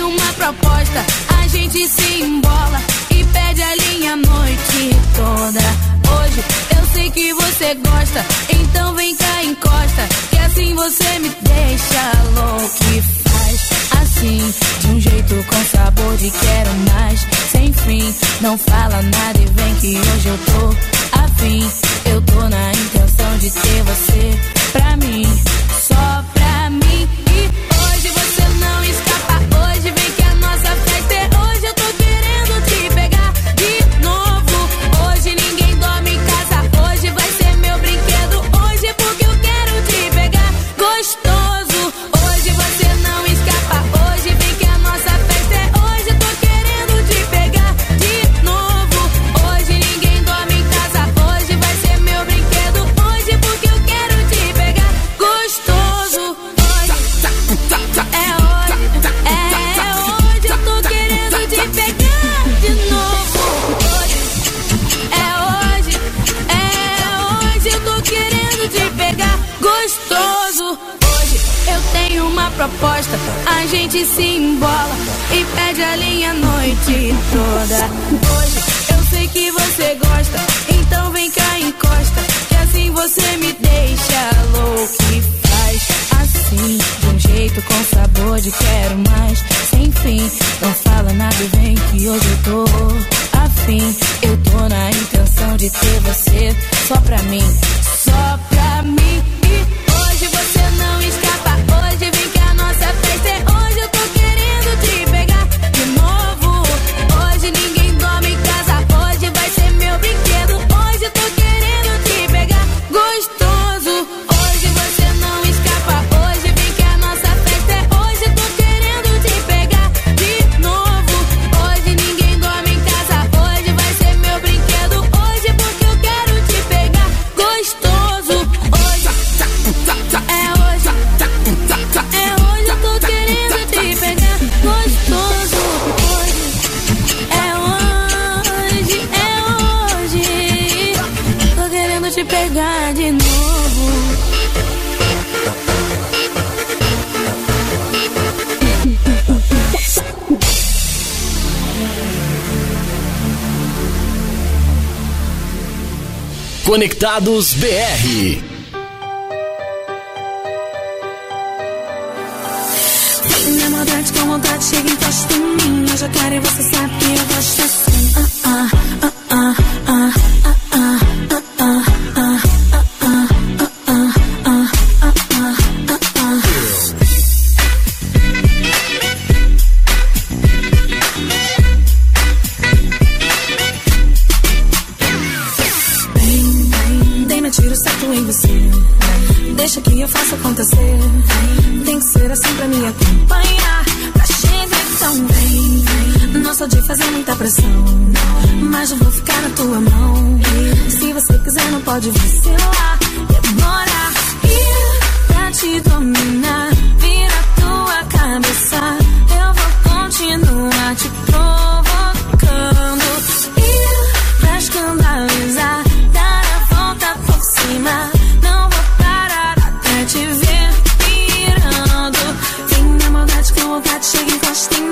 uma proposta. A gente se embola e pede a linha noite toda. Hoje eu sei que você gosta, assim você me deixa louco e faz assim, de um jeito com sabor de quero mais, sem fim. Não fala nada e vem que hoje eu tô afim. Eu tô na intenção de ter você resposta. A gente se embola e pede a linha a noite toda. Hoje eu sei que você gosta, então vem cá, encosta. Que assim você me deixa louco e faz assim. De um jeito com sabor de quero mais, sem fim. Não fala nada, vem que hoje eu tô afim. Eu tô na intenção de ter você só pra mim, só pra mim. É hoje ninguém dorme em casa, hoje vai ser meu brinquedo. Conectados BR. Minha maldade com vontade chega e encosta em mim. Eu já quero e você sabe que eu gosto assim. Ah, ah, ah, ah, She ain't gon'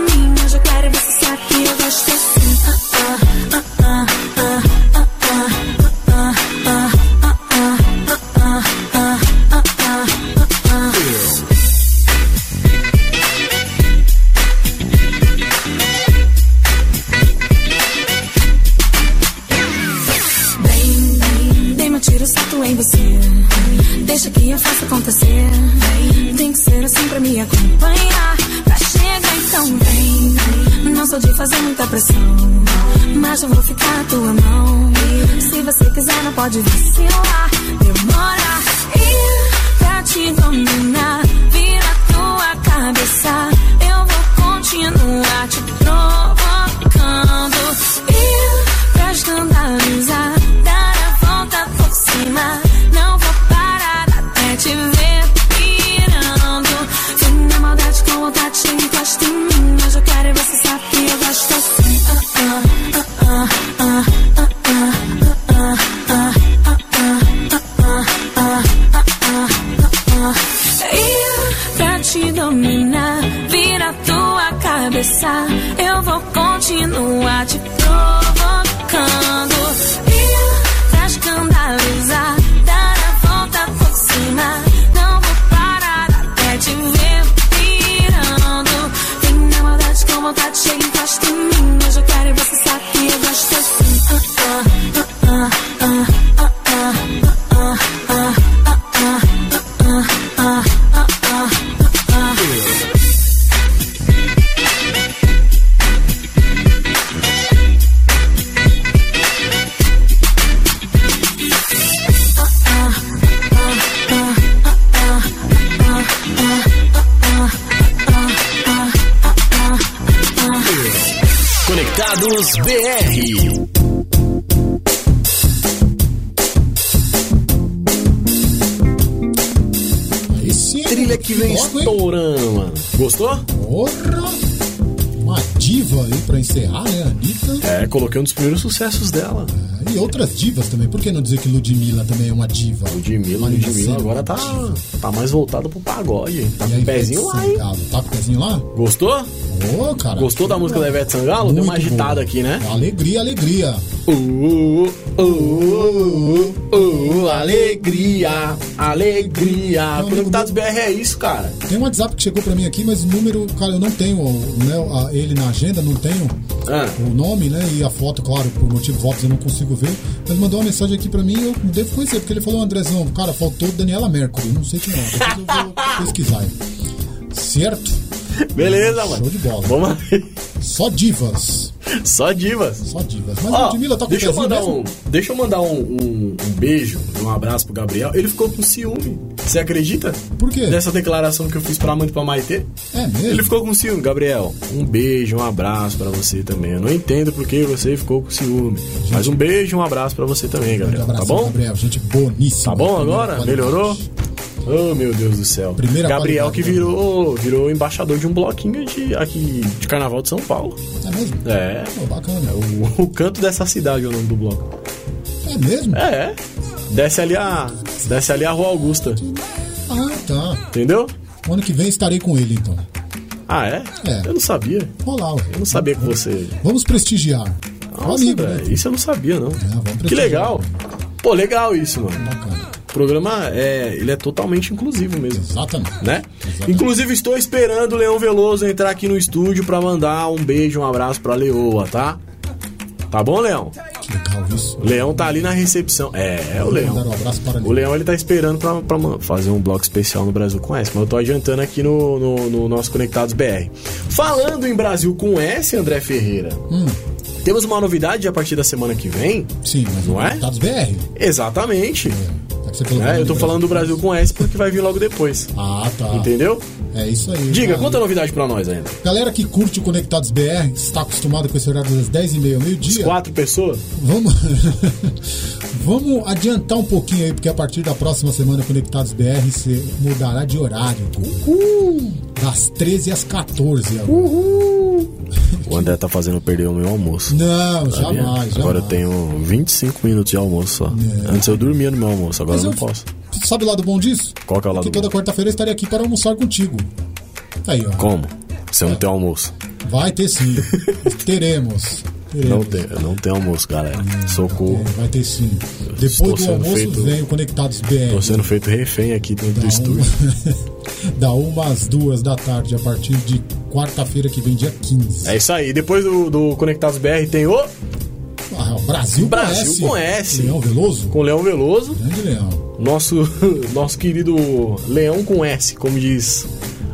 sucessos dela. E outras divas também. Por que não dizer que Ludmilla também é uma diva? Ludmilla, Ludmilla agora tá, diva. tá mais voltado pro pagode. Tá E com o pezinho lá, hein? Tá com o pezinho lá? Gostou? Ô, cara. Gostou da música da Ivete Sangalo? Deu uma Muito agitada boa. aqui, né? Alegria, alegria. Uh, uh, uh, uh, uh, alegria, alegria. Conectados BR é isso, cara. Tem um WhatsApp que chegou pra mim aqui, mas o número, cara, eu não tenho né, ele na agenda, não tenho Ah. o nome, né? E a foto, claro, por motivo óbvio eu não consigo ver. Mas mandou uma mensagem aqui pra mim e eu devo conhecer, porque ele falou, Andrezão, cara, faltou Daniela Mercury. Não sei quem é. Depois eu vou [laughs] pesquisar. Certo? Beleza, mano. Show de bola. Vamos aí. Só divas. Só divas. Só divas. Mas Ó, Ludmilla tá com deixa, eu mandar mesmo? um, deixa eu mandar um, um, um beijo, um abraço pro Gabriel. Ele ficou com ciúme. Você acredita? Por quê? Dessa declaração que eu fiz pra mãe e pra Maitê. É mesmo? Ele ficou com ciúme. Gabriel, um beijo, um abraço pra você também. Eu não entendo por que você ficou com ciúme. Mas um beijo, um abraço pra você também, Gabriel. Tá abração, bom? Gabriel. Gente boníssima. Tá bom agora? qualidade. Melhorou? Oh, meu Deus do céu. Primeira Gabriel que virou, virou embaixador de um bloquinho de, aqui, de carnaval de São Paulo. É mesmo? É. Pô, bacana. O, [laughs] o canto dessa cidade é o nome do bloco. É mesmo? É. Desce ali a. Desce ali a Rua Augusta. Ah, tá. Entendeu? Ano que vem estarei com ele, então. Ah, é? É. Eu não sabia. Ué. Eu não sabia que você. Vamos prestigiar. Nossa, amigo, né? isso eu não sabia, não. vamos que prestigiar. legal. Pô, legal isso, mano. O programa é, ele é totalmente inclusivo mesmo. Exatamente. Né? Inclusive, estou esperando o Leão Veloso entrar aqui no estúdio pra mandar um beijo, um abraço pra Leoa, tá? Tá bom, Leão? Legal isso. O Leão tá ali na recepção. É, é o Leão. Um abraço para O Leão ele tá esperando pra, pra fazer um bloco especial no Brasil com S, mas eu tô adiantando aqui no, no, no nosso Conectados BR. Falando em Brasil com S, André Ferreira, Hum, temos uma novidade a partir da semana que vem. sim, mas Não é? Conectados BR. Exatamente. É falou É, eu tô falando do Brasil com S porque vai vir logo depois. Ah, tá. Entendeu? É isso aí. Diga, Ah, conta a novidade pra nós ainda. Galera que curte o Conectados BR, está acostumado com esse horário das 10h30 ao meio-dia. Quatro pessoas? Vamos, [laughs] vamos adiantar um pouquinho aí, porque a partir da próxima semana, Conectados BR se mudará de horário. Das 13 às 14. agora. O André tá fazendo perder o meu almoço. Não, Sabia? jamais, Agora eu jamais. tenho 25 minutos de almoço só. Antes eu dormia no meu almoço, agora eu não posso. Sabe o lado bom disso? Qual que é o lado que toda quarta-feira eu estarei aqui para almoçar contigo. Aí, ó. Como? Você É. não tem almoço. Vai ter sim. [laughs] Teremos. Teremos. Não tem, não tem almoço, galera. Socorro. É, vai ter sim. Depois do almoço feito- vem o Conectados BR. Tô sendo feito refém aqui dentro do Da estúdio. uma, [laughs] da uma às duas da tarde, a partir de quarta-feira que vem, dia 15. É isso aí. Depois do, do Conectados BR tem o Ah, Brasil, Brasil conhece. com S. Leão Veloso? com Leão Veloso. Grande Leão. Nosso, [laughs] nosso querido Leão com S, como diz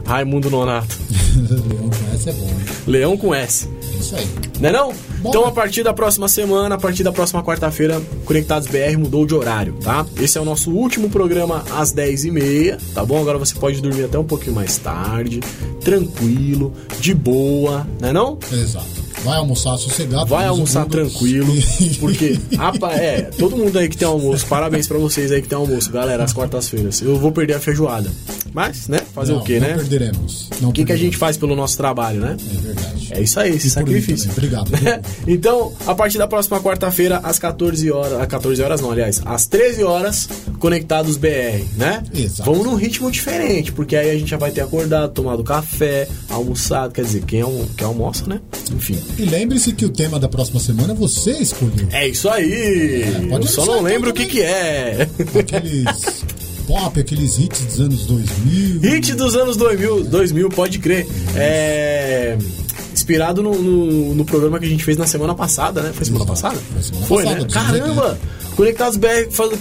Raimundo Nonato. [laughs] Leão com S é bom, hein? Leão com S. É isso aí. Não é não? Então a partir da próxima semana, a partir da próxima quarta-feira, Conectados BR mudou de horário, tá? Esse é o nosso último programa às 10h30, tá bom? Agora você pode dormir até um pouquinho mais tarde, tranquilo, de boa, não é não? Exato. Vai almoçar sossegado. Vai almoçar tranquilo, [laughs] porque apa- é, todo mundo aí que tem almoço, parabéns pra vocês aí que tem almoço, galera, às quartas-feiras. Eu vou perder a feijoada. Mas, né? Fazer Não, o quê, não né? perderemos. Não O que, que a gente faz pelo nosso trabalho, né? É verdade. É isso aí, esse E sacrifício. [laughs] Obrigado. Então, a partir da próxima quarta-feira, às 14 horas. Às 14 horas não, aliás, às 13 horas, conectados BR, né? Exato. Vamos num ritmo diferente, porque aí a gente já vai ter acordado, tomado café, almoçado, quer dizer, quem, almo quem almoça, né? Enfim. E lembre-se que o tema da próxima semana você escolheu. É isso aí! pode Eu só não lembro o então que, que é. Aqueles [laughs] pop, aqueles hits dos anos 2000. Hit dos anos 2000, 2000 pode crer. É. Inspirado no, no, no programa que a gente fez na semana passada, né? Foi semana Exato. passada? Foi semana Foi, passada, né? Caramba! Conectados BR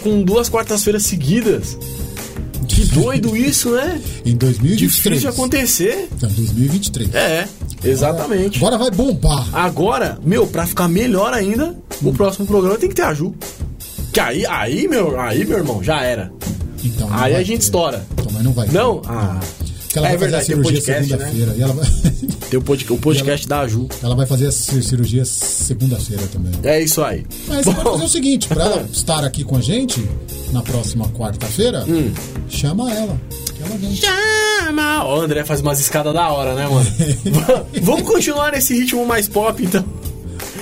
com duas quartas-feiras seguidas. Que doido isso, né? Em 2023. Difícil de acontecer. Então, 2023. É, exatamente. Agora vai bombar. Agora, meu, pra ficar melhor ainda, o próximo programa tem que ter a Ju. Que aí, aí, meu, aí, meu irmão, já era. Então, Aí a gente ter. estoura. Então, mas não vai ter. Não? Ah. Porque ela é vai verdade, fazer a cirurgia podcast, né? segunda-feira. E ela vai... [laughs] Tem o, pod- o podcast da Ju. ela vai fazer a ci- cirurgia segunda-feira também. É isso aí. Mas você pode Bom, fazer o seguinte, pra ela [laughs] estar aqui com a gente na próxima quarta-feira, Hum. chama ela. ela. Chama! O André faz umas escadas da hora, né, mano? Va- [laughs] Vamos continuar nesse ritmo mais pop, então.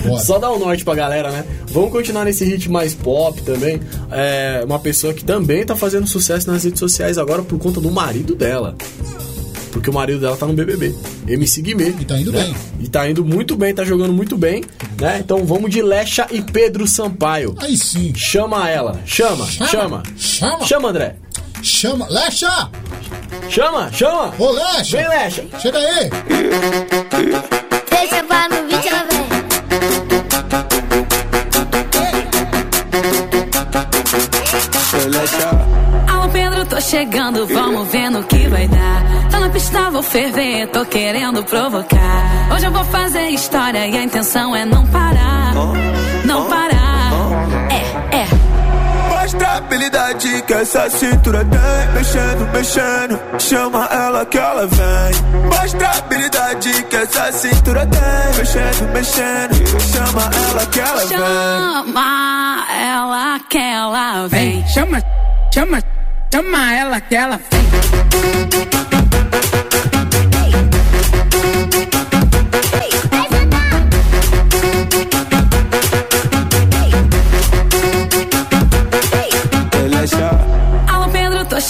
Bora. Só dar um norte pra galera, né? Vamos continuar nesse ritmo mais pop também. É uma pessoa que também tá fazendo sucesso nas redes sociais agora por conta do marido dela. Porque o marido dela tá no BBB. MC Guimê. E tá indo né? bem. E tá indo muito bem, tá jogando muito bem, né? Então vamos de Lecha e Pedro Sampaio. Aí sim. Chama ela. Chama, chama. Chama. Chama. Chama, André. Chama. Lecha! Chama, chama. Ô, Lecha! Vem, Lecha. Chega aí! Deixa pra no vídeo, ela vem. Alô Pedro, tô chegando, vamos ver no que vai dar. Tá na pista, vou ferver, tô querendo provocar. Hoje eu vou fazer história e a intenção é não parar. Não parar. Mostra a habilidade que essa cintura tem Mexendo, mexendo, chama ela que ela vem Mostra a habilidade que essa cintura tem Mexendo, mexendo, chama ela que ela vem Chama ela que ela vem. Chama, chama, chama ela que ela vem.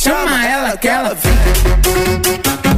chama ela que ela vem.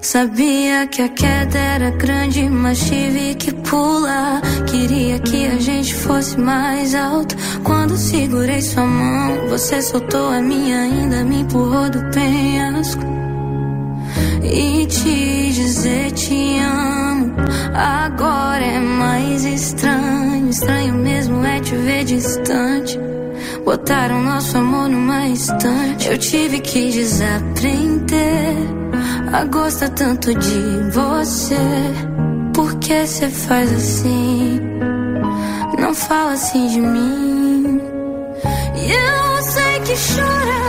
Sabia que a queda era grande, mas tive que pular. Queria que a gente fosse mais alto. Quando segurei sua mão, você soltou a minha, ainda me empurrou do penhasco. E te dizer te amo agora é mais estranho. Estranho mesmo é te ver distante. Botaram nosso amor numa estante. Eu tive que desaprender a gostar tanto de você. Por que você faz assim? Não fala assim de mim. Eu sei que chora.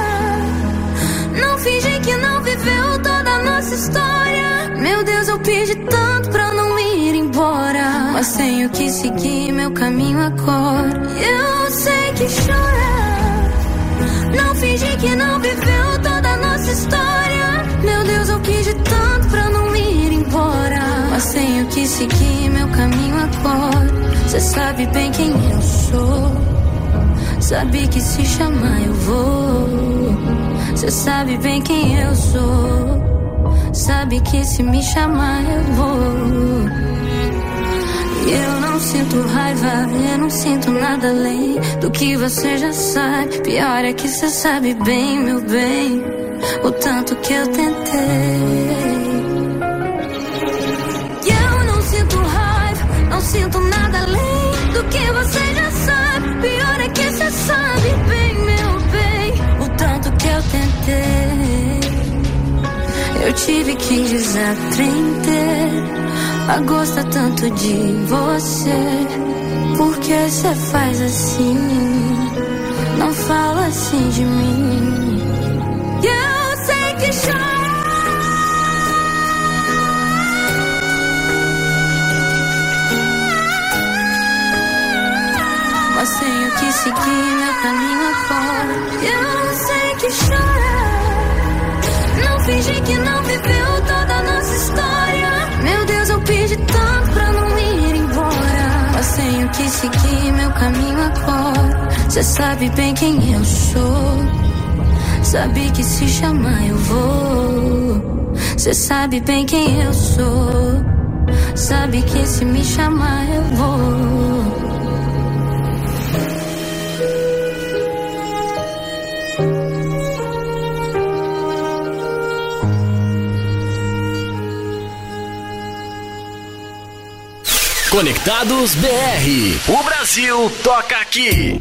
Toda a nossa história. Meu Deus, eu pedi tanto pra não ir embora. Mas tenho que seguir meu caminho agora. Eu sei que chora. Não finge que não viveu toda a nossa história. Meu Deus, eu pedi tanto pra não ir embora. Mas tenho que seguir meu caminho agora. Você sabe bem quem eu sou. Sabe que se chamar eu vou. Você sabe bem quem eu sou. Sabe que se me chamar eu vou. Eu não sinto raiva, eu não sinto nada além do que você já sabe. Pior é que você sabe bem, meu bem, o tanto que eu tentei. Eu não sinto raiva, não sinto nada além do que você já sabe. Pior é que você sabe bem, meu bem, o tanto que eu tentei. Tive que desaprender a gostar tanto de você. Por que você faz assim? Não fala assim de mim. Eu sei que chora. Mas tenho que seguir meu caminho agora. Eu sei que chora. Finge que não viveu toda a nossa história. Meu Deus, eu pedi tanto pra não ir embora. Mas tenho que seguir meu caminho agora. Você sabe bem quem eu sou. Sabe que se chamar eu vou. Você sabe bem quem eu sou. Sabe que se me chamar eu vou. Conectados BR. O Brasil toca aqui.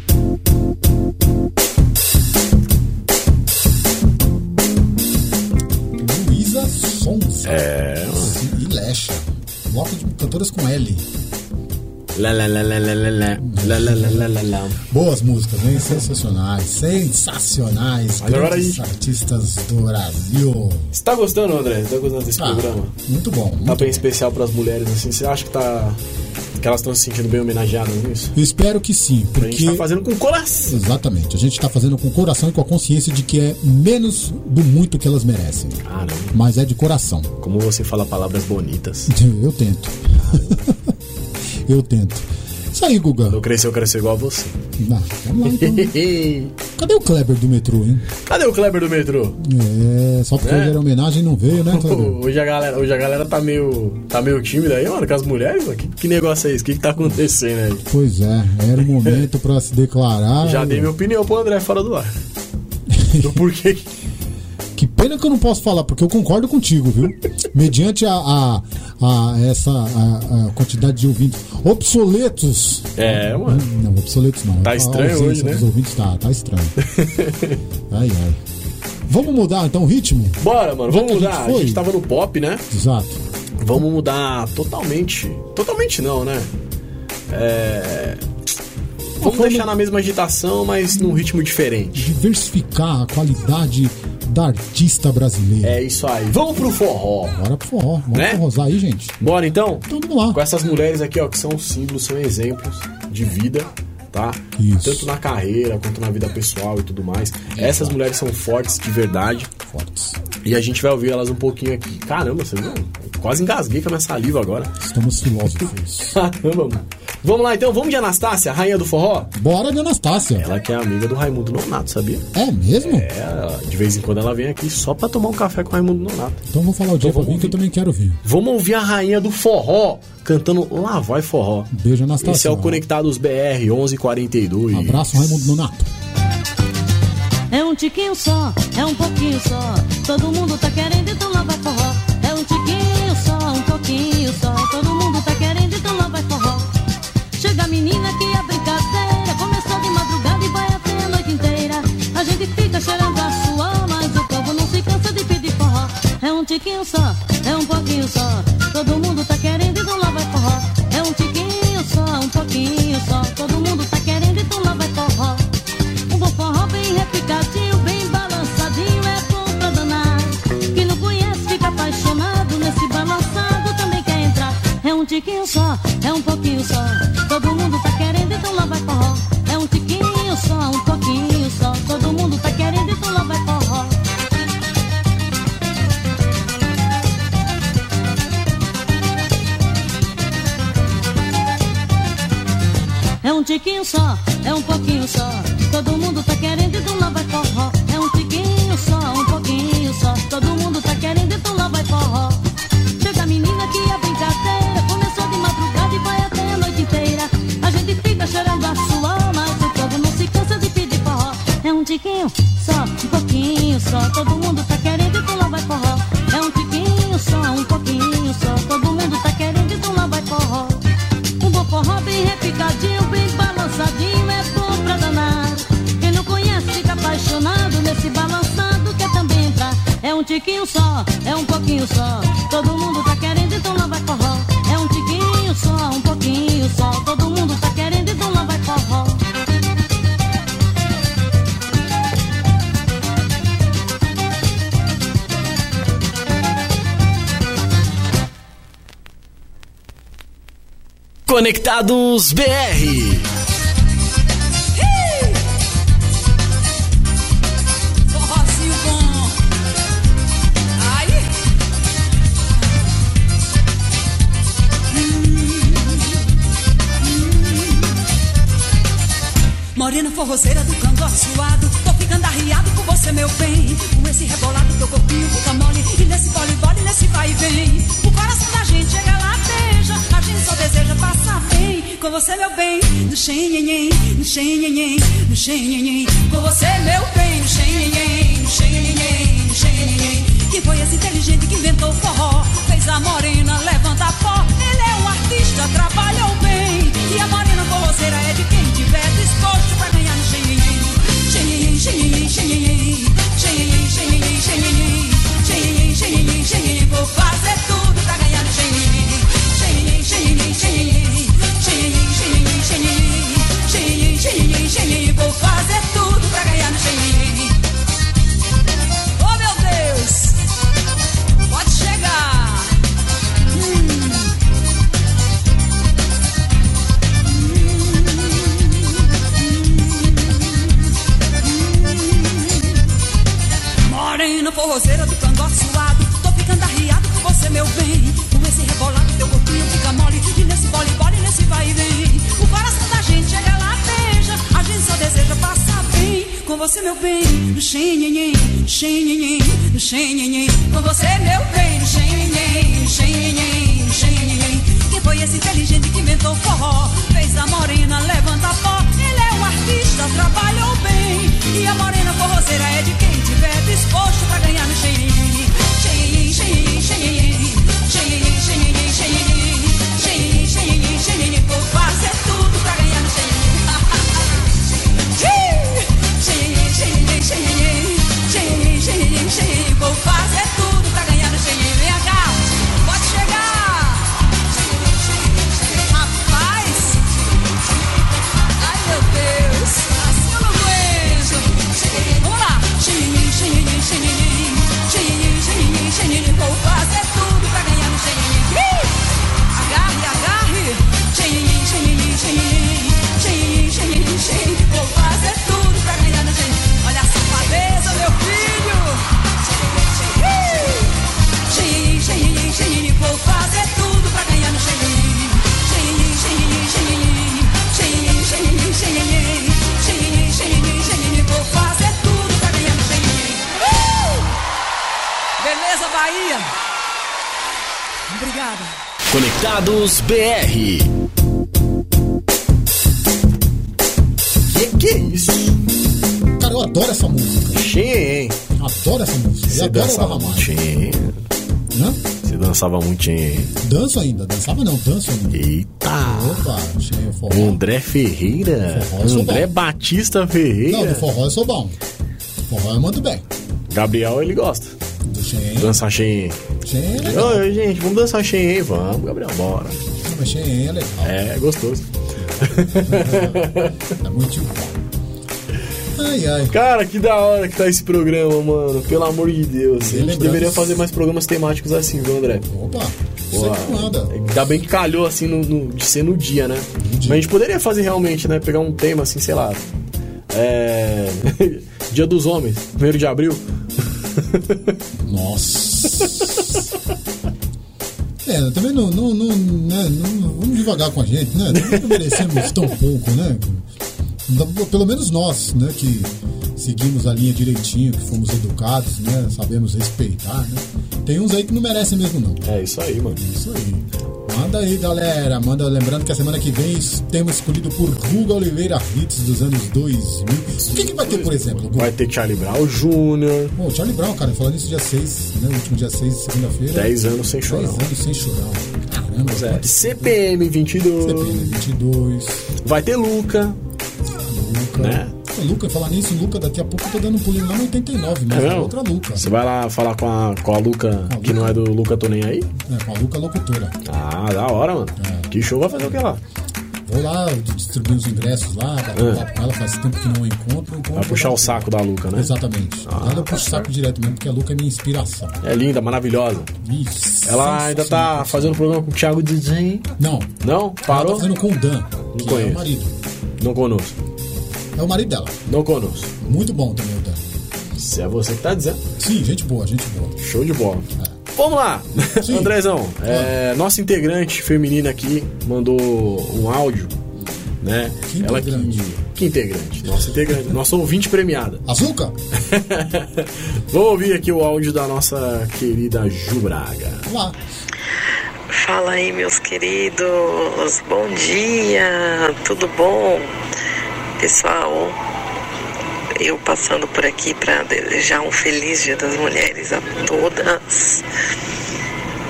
Luísa Sonza. É. E Lecha. Bloco de cantoras com L. Lá, lá, lá, lá, lá, lá, lá. Lá, lá, lá, lá, lá, lá. Boas músicas, hein? Sensacionais. Sensacionais. Grandes a gente- artistas do Brasil. Você tá gostando, André? Você tá gostando desse Ah, programa? Muito bom. Tá muito bem especial pras mulheres, assim. Você acha que tá. Que elas estão se sentindo bem homenageadas nisso? Eu espero que sim, A gente porque. tá fazendo com coração. Exatamente. A gente está fazendo com o coração e com a consciência de que é menos do muito que elas merecem. Caramba. Mas é de coração. Como você fala palavras bonitas. [laughs] Eu tento. Eu tento. Isso aí, Guga. Quando eu crescer, eu crescer igual a você. Não, vamos lá então. [laughs] Cadê o Kleber do metrô, hein? Cadê o Kleber do metrô? É, só porque É. hoje era homenagem não veio, né, [laughs] Kleber? Hoje a galera, hoje a galera tá meio. tá meio tímida aí, mano, com as mulheres, mano. Que, que negócio é esse? O que, que tá acontecendo aí? Pois é, era o momento pra se declarar. Já dei minha opinião pro André fora do ar. [laughs] Do porquê. Que pena que eu não posso falar, porque eu concordo contigo, viu? [laughs] Mediante a, a, a essa a, a quantidade de ouvintes obsoletos. É, mano. Não, obsoletos não. Tá estranho hoje, né? Dos ouvintes tá, tá estranho. [laughs] ai, ai. Vamos mudar então o ritmo? Bora, mano, vamos que a gente mudar. A gente tava no pop, né? Exato. Vamos mudar totalmente. Totalmente não, né? É. Vamos deixar na mesma agitação, mas num ritmo diferente. Diversificar a qualidade da artista brasileira. É isso aí. Vamos pro forró. Bora pro forró. Vamos Né? forrosar aí, gente. Bora então? Então vamos lá. Com essas mulheres aqui, ó, que são símbolos, são exemplos de vida, tá? Isso. Tanto na carreira quanto na vida pessoal e tudo mais. Essas mulheres são fortes de verdade. Fortes. E a gente vai ouvir elas um pouquinho aqui. Caramba, você viu? Eu quase engasguei com a minha saliva agora. Estamos filósofos. [laughs] Caramba, mano. Vamos lá então, vamos de Anastácia, rainha do forró? Bora de Anastácia. Ela que é amiga do Raimundo Nonato, sabia? É mesmo? É, de vez em quando ela vem aqui só pra tomar um café com o Raimundo Nonato. Então vou falar o dia Então pra vamos que eu também quero vir. Vamos ouvir a rainha do forró cantando Lá Vai Forró. Beijo, Anastácia. Esse é o Conectados BR 1142. Abraço, Raimundo Nonato. É um tiquinho só, é um pouquinho só. Todo mundo tá querendo, então lá vai forró. É um tiquinho só, um pouquinho só. Todo mundo tá querendo, menina que a brincadeira começou de madrugada e vai até a noite inteira. A gente fica cheirando a suor, mas o povo não se cansa de pedir forró. É um tiquinho só, é um pouquinho só. Todo mundo tá tiquinho só, é um pouquinho só. Todo mundo tá querendo, então lá vai forró. É um tiquinho só, um pouquinho só. Todo mundo tá querendo, então lá vai forró. É um tiquinho só, é um pouquinho só. Todo mundo tá tiquinho só, um pouquinho só. Todo mundo tá querendo, então lá vai forró. É um tiquinho só, um pouquinho só. Todo mundo tá querendo, então lá vai forró. Um bom forró bem repicadinho, bem balançadinho, é bom pra danar. Quem não conhece fica apaixonado nesse balançado, quer também entrar. É um tiquinho só, é um pouquinho só. Todo mundo tá Conectados BR. Morena forrozeira do cangote suado Tô ficando arriado com você, meu bem Com esse rebolado, teu corpinho fica mole E nesse vole-vole, nesse vai e vem O coração da gente chega Com você, meu bem No xenhenhen, no xenhenhen No xenhenhen Com você, meu bem No xenhenhen, no xenhenhen No xenhenhen Quem foi esse inteligente que inventou o forró Fez a morena levantar pó Ele é um artista, trabalhou bem E a morena forrozeira é de quem tiver disposto pra ganhar no xenhenhen Xenhenhen, xenhenhen, xenhenhen Xenhenhen, xenhenhen, xenhenhen Xenhenhen, xenhenhen, xenhenhen você, meu bem, no xenhenhen, xenhenhen, no xenhenhen. Com você, meu bem, no xenhenhen, xenhenhen, xenhenhen. Quem foi esse inteligente que inventou forró? Fez a morena, levanta pó. Ele é um artista, trabalhou bem. E a morena forrozeira é de quem tiver disposto pra ganhar no xenhenhen, xenhenhen. Xenhenhen, xenhenhen, xenhenhen. Dançava. Xen. Hã? Você dançava muito Xen. Danço ainda. Dançava não, danço ainda. Eita. Opa. André Ferreira. André. Batista Não, Ferreira. do forró eu sou bom. Forró eu mando bem. Gabriel, ele gosta. Do Xen. Dançar Xen. Xen é legal. Oi, gente, vamos dançar Xen. Vamos, Gabriel, bora. Não, Mas Xen é legal. É, gostoso. [laughs] É muito bom. Ai, ai. Cara, que da hora que tá esse programa, mano. Pelo amor de Deus. A gente deveria fazer mais programas temáticos assim, viu, André? Opa, que nada. Ainda bem que calhou assim no, no- de ser no dia, né? Mas a gente poderia fazer realmente, né? Pegar um tema assim, sei lá. É. [laughs] dia dos Homens, 1 de abril. Nossa. [laughs] É, também não, não, não, né, não- Vamos devagar com a gente, né? Não merecemos tão pouco, né? Pelo menos nós, né? Que seguimos a linha direitinho, que fomos educados, né? Sabemos respeitar, né? Tem uns aí que não merecem mesmo, não. É isso aí, mano. Isso aí. Manda aí, galera. Manda lembrando que a semana que vem temos escolhido por Guga Oliveira Hits dos anos 2000. O que, que vai ter, por exemplo? Guga? Vai ter Charlie Brown Jr., Pô, Charlie Brown, cara, falando isso dia 6, né? Último dia 6 de segunda-feira. 10 anos sem 10 chorão. anos sem chorão. Caramba, É. CPM 22. CPM 22. Vai ter Luca. Luca. Né? Luca, falar nisso, Luca, daqui a pouco eu tô dando um pulinho lá no 89, mas É é, outra Luca. Você vai lá falar com a, com a Luca, que não é do Luca Tô Nem Aí? É, com a Luca locutora. Ah, da hora, mano. Que show vai fazer o que lá? Vou lá distribuir os ingressos lá, bater um É. papo com ela, faz tempo que não a encontro. encontro Vai puxar o saco da Luca, né? Exatamente. Ah, Ela eu puxo o saco direto mesmo, porque a Luca é minha inspiração. É linda, maravilhosa. Isso. Ela ainda tá fazendo programa com o Thiago DJ. Não. Não? Ela Parou? tá fazendo com o Dan, que é conheço. o marido. Não conosco. É o marido dela. Não conosco. Muito bom também o Dan. Se é você que tá dizendo. Sim, gente boa, gente boa. Show de bola. Vamos lá, [laughs] Andrezão. é, nossa integrante feminina aqui mandou um áudio, né? Que Ela integrante? que, que integrante? Nossa integrante, nossa ouvinte premiada. Azuca? [laughs] Vou ouvir aqui o áudio da nossa querida Ju Braga. Vamos lá. Fala aí, meus queridos. Bom dia. Tudo bom? Pessoal, eu passando por aqui para desejar um feliz Dia das Mulheres a todas.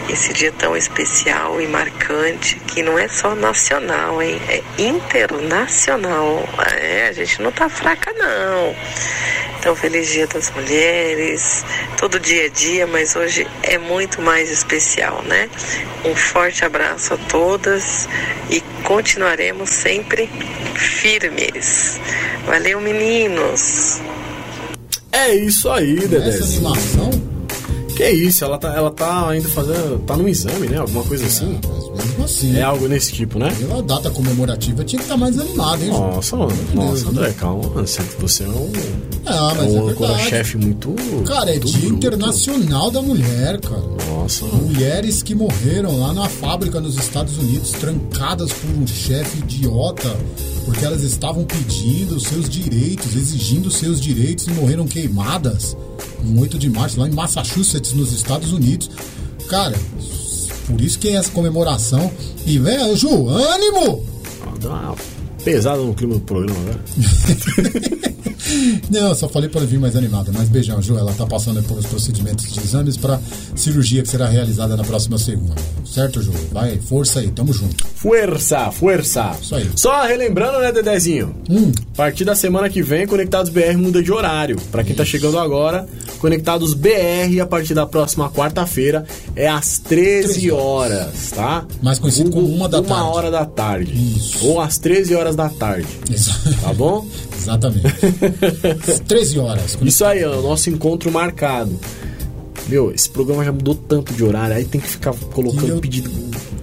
Esse dia tão especial e marcante que não é só nacional, hein? É internacional. É, a gente não tá fraca não. Então, feliz Dia das Mulheres. Todo dia é dia, mas hoje é muito mais especial, né? Um forte abraço a todas e continuaremos sempre firmes. Valeu, meninos! É isso aí, Dedé. Essa animação? Que isso, ela tá, ela tá ainda fazendo. tá no exame, né? Alguma coisa assim. Mesmo assim. É algo nesse tipo, né? Pela data comemorativa tinha que estar mais animado, hein? Nossa, mano. Meu Nossa, Deus, André, calma, mano. Você- Você é um. Ah, mas é é um verdade. âncora-chefe muito. Cara, é muito Dia bruto. Internacional da Mulher, cara. Nossa. Mulheres que morreram lá na fábrica nos Estados Unidos, trancadas por um chefe idiota, porque elas estavam pedindo seus direitos, exigindo seus direitos e morreram queimadas no 8 de março, lá em Massachusetts, nos Estados Unidos. Cara, por isso que é essa comemoração. E vem, Ju, ânimo! Uma pesada no clima do programa, né? [laughs] Não, só falei para vir mais animada. Mas beijão, Ju. Ela tá passando por os procedimentos de exames para cirurgia que será realizada na próxima segunda. Certo, Ju? Vai, força aí, tamo junto. Força, força. Isso aí. Só relembrando, né, Dedezinho? Hum. A partir da semana que vem, Conectados BR muda de horário. Pra quem tá chegando agora, Conectados BR, a partir da próxima quarta-feira, é às 13 horas, tá? Mais conhecido como uma da uma tarde. hora da tarde. Ou às 13 horas da tarde. Tá bom? Exatamente. [laughs] 13 horas. Isso aí, ó, o nosso encontro marcado. Meu, esse programa já mudou tanto de horário, aí tem que ficar colocando eu- pedido,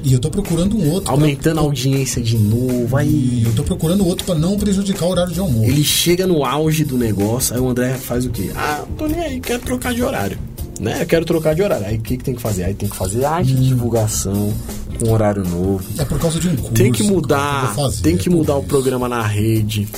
E eu tô procurando um outro. aumentando a audiência de novo. Aí E eu tô procurando outro para não prejudicar o horário de almoço. ele chega no auge do negócio, aí o André faz o quê? Ah, tô nem aí, quero trocar de horário. Né? Eu quero trocar de horário. Aí o que, que tem que fazer? Aí tem que fazer arte de divulgação com horário novo. É por causa de um curso. Tem que mudar, vou fazer, tem que é mudar o isso. programa na rede.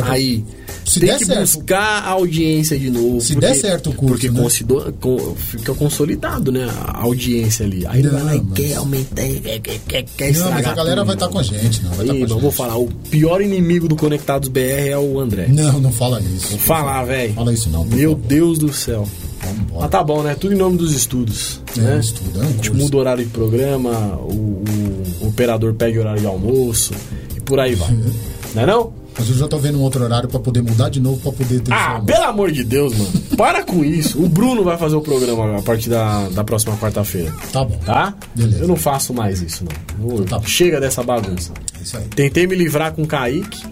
Aí Se tem der que certo. buscar a audiência de novo. Se der certo o curso, Porque né? consido- com- fica consolidado, né? A audiência ali. Aí ele vai e Não, quer aumentar, quer, quer, quer, Não, mas a galera tudo, vai estar não. com a gente, não. Vai mas gente. vou falar, o pior inimigo do Conectados BR é o André. Não, não fala isso. Vou falar, velho. Fala isso não. Meu favor. Deus do céu. Vambora. Mas tá bom, né? Tudo em nome dos estudos. É, né? estudo, é um A gente muda o horário de programa, o, o- o operador pede o horário de almoço e por aí vai. [laughs] Não é não? Mas eu já tô vendo um outro horário pra poder mudar de novo pra poder ter Ah, pelo amor de Deus, mano. Para com isso. O Bruno vai fazer o programa a partir da, da próxima quarta-feira. Tá bom. Tá? Beleza. Eu não faço mais isso, não. Eu- Tá. Chega dessa bagunça. É Isso aí. Tentei me livrar com o Kaique.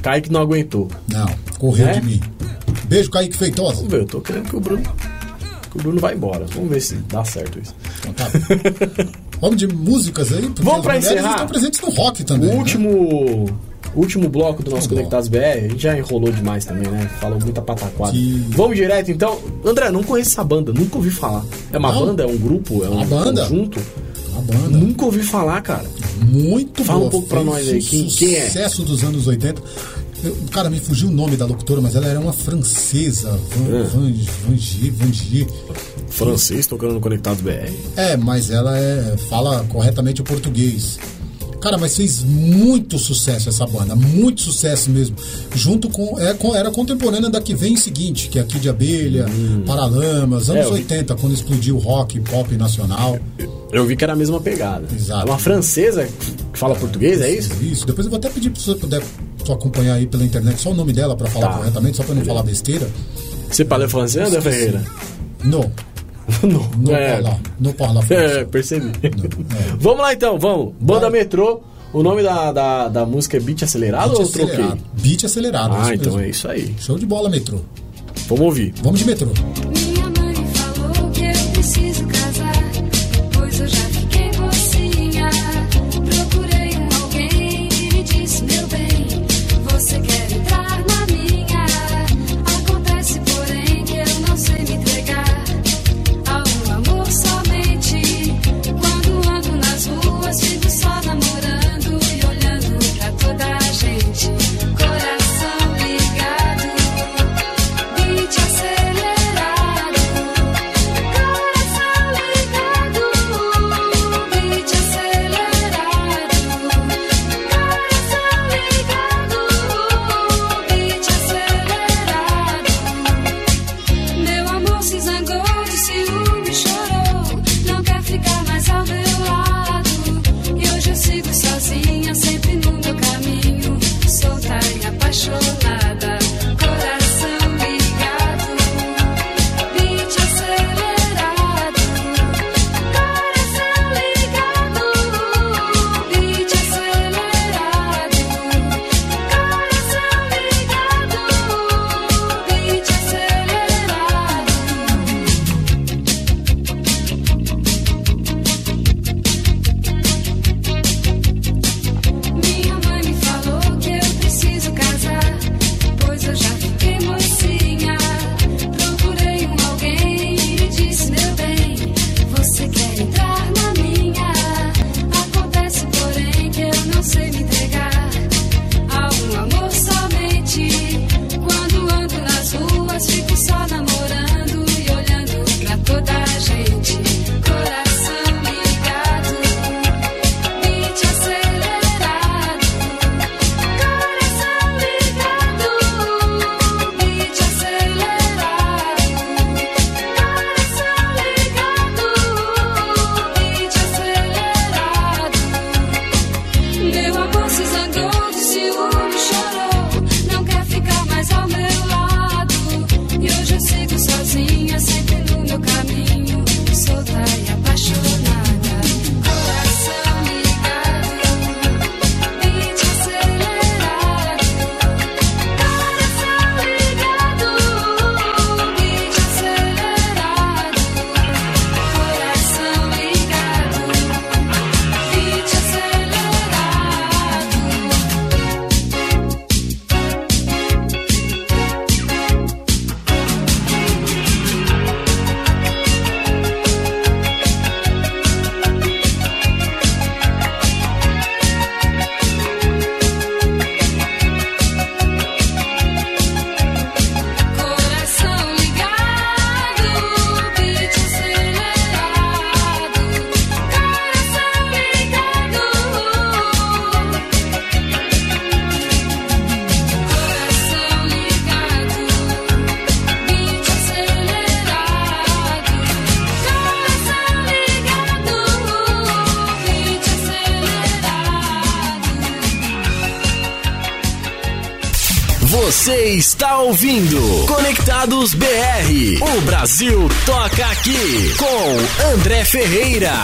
Kaique não aguentou. Não, correu Né? de mim. Beijo, Kaique Feitosa. Vamos ver, eu tô querendo que o Bruno. Que o Bruno vai embora. Vamos ver se dá certo isso. Então tá. [laughs] Vamos de músicas aí? Vamos pra encerrar? estão presentes no rock também. O né? último. o último bloco do nosso Último Conectados BR, a gente já enrolou demais também, né? Falou muita pataquada. Que- Vamos direto então. André, não conheço essa banda, nunca ouvi falar. É uma Não? banda? É um grupo? É um Uma banda. conjunto? Uma banda. Nunca ouvi falar, cara. Muito Fala um boa. pouco pra Fez nós aí, um quem- quem é? Sucesso dos anos 80. Eu- cara, me fugiu o nome da locutora, mas ela era uma francesa. Van, É. Van, Vangi, Vangi. Francês tocando no Conectados BR. É, mas ela é, fala corretamente o português. Cara, mas fez muito sucesso essa banda, muito sucesso mesmo. Junto com. É, com- era contemporânea da que vem seguinte, que é Kid de Abelha, Paralamas, anos Hum. É, eu vi. 80, quando explodiu o rock pop nacional. Eu vi que era a mesma pegada. Exato. É uma francesa que fala português, é isso? Isso, depois eu vou até pedir pra você puder só acompanhar aí pela internet só o nome dela pra falar Tá. corretamente, só pra não falar besteira. Você parla francês. Ferreira? Não, [laughs] não. não é. parla, parla É, percebi. Vamos lá então, vamos. Banda Metrô. O nome da, da, da música é Beat Acelerado Beat ou eu troquei? acelerado. Beat acelerado. Ah, então mesmo. é isso aí. Show de bola, metrô. Vamos ouvir. Vamos de metrô. Você está ouvindo Conectados BR. O Brasil toca aqui com André Ferreira.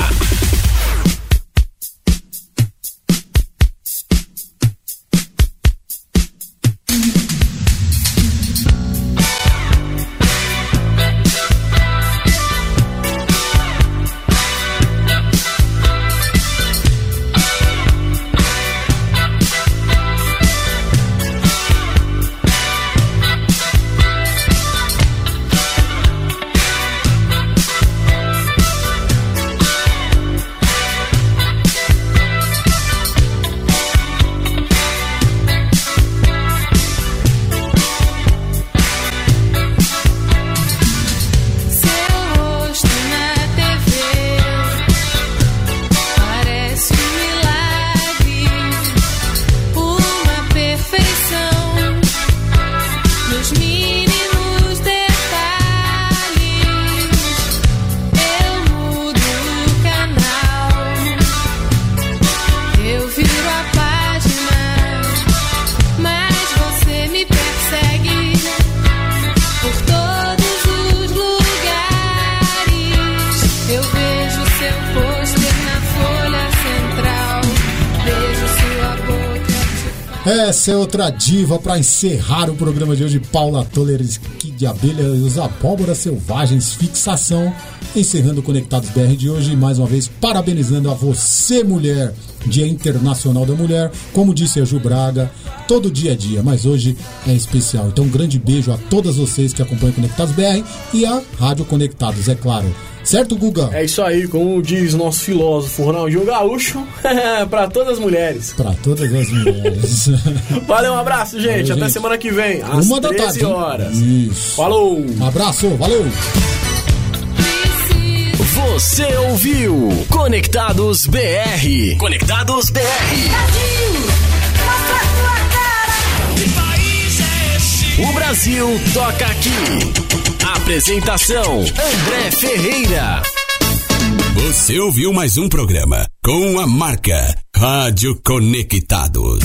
Outra diva pra encerrar o programa de hoje. Paula Toller, de Abelha e os Abóboras Selvagens, fixação. Encerrando o Conectados BR de hoje. Mais uma vez, parabenizando a você, mulher. Dia Internacional da Mulher. Como disse a Ju Braga, todo dia é dia, mas hoje é especial. Então, um grande beijo a todas vocês que acompanham Conectados BR e a Rádio Conectados, é claro. Certo, Guga? É isso aí, como diz nosso filósofo Ronaldinho Gaúcho, [laughs] pra todas as mulheres. Pra todas as mulheres. [laughs] Valeu, um abraço, gente. Valeu, Até gente. semana que vem, às Uma da 13 tarde. hein? horas. Isso. Falou! Um abraço, valeu! Você ouviu Conectados BR. Conectados BR. O Brasil toca aqui. Apresentação André Ferreira. Você ouviu mais um programa com a marca Rádio Conectados.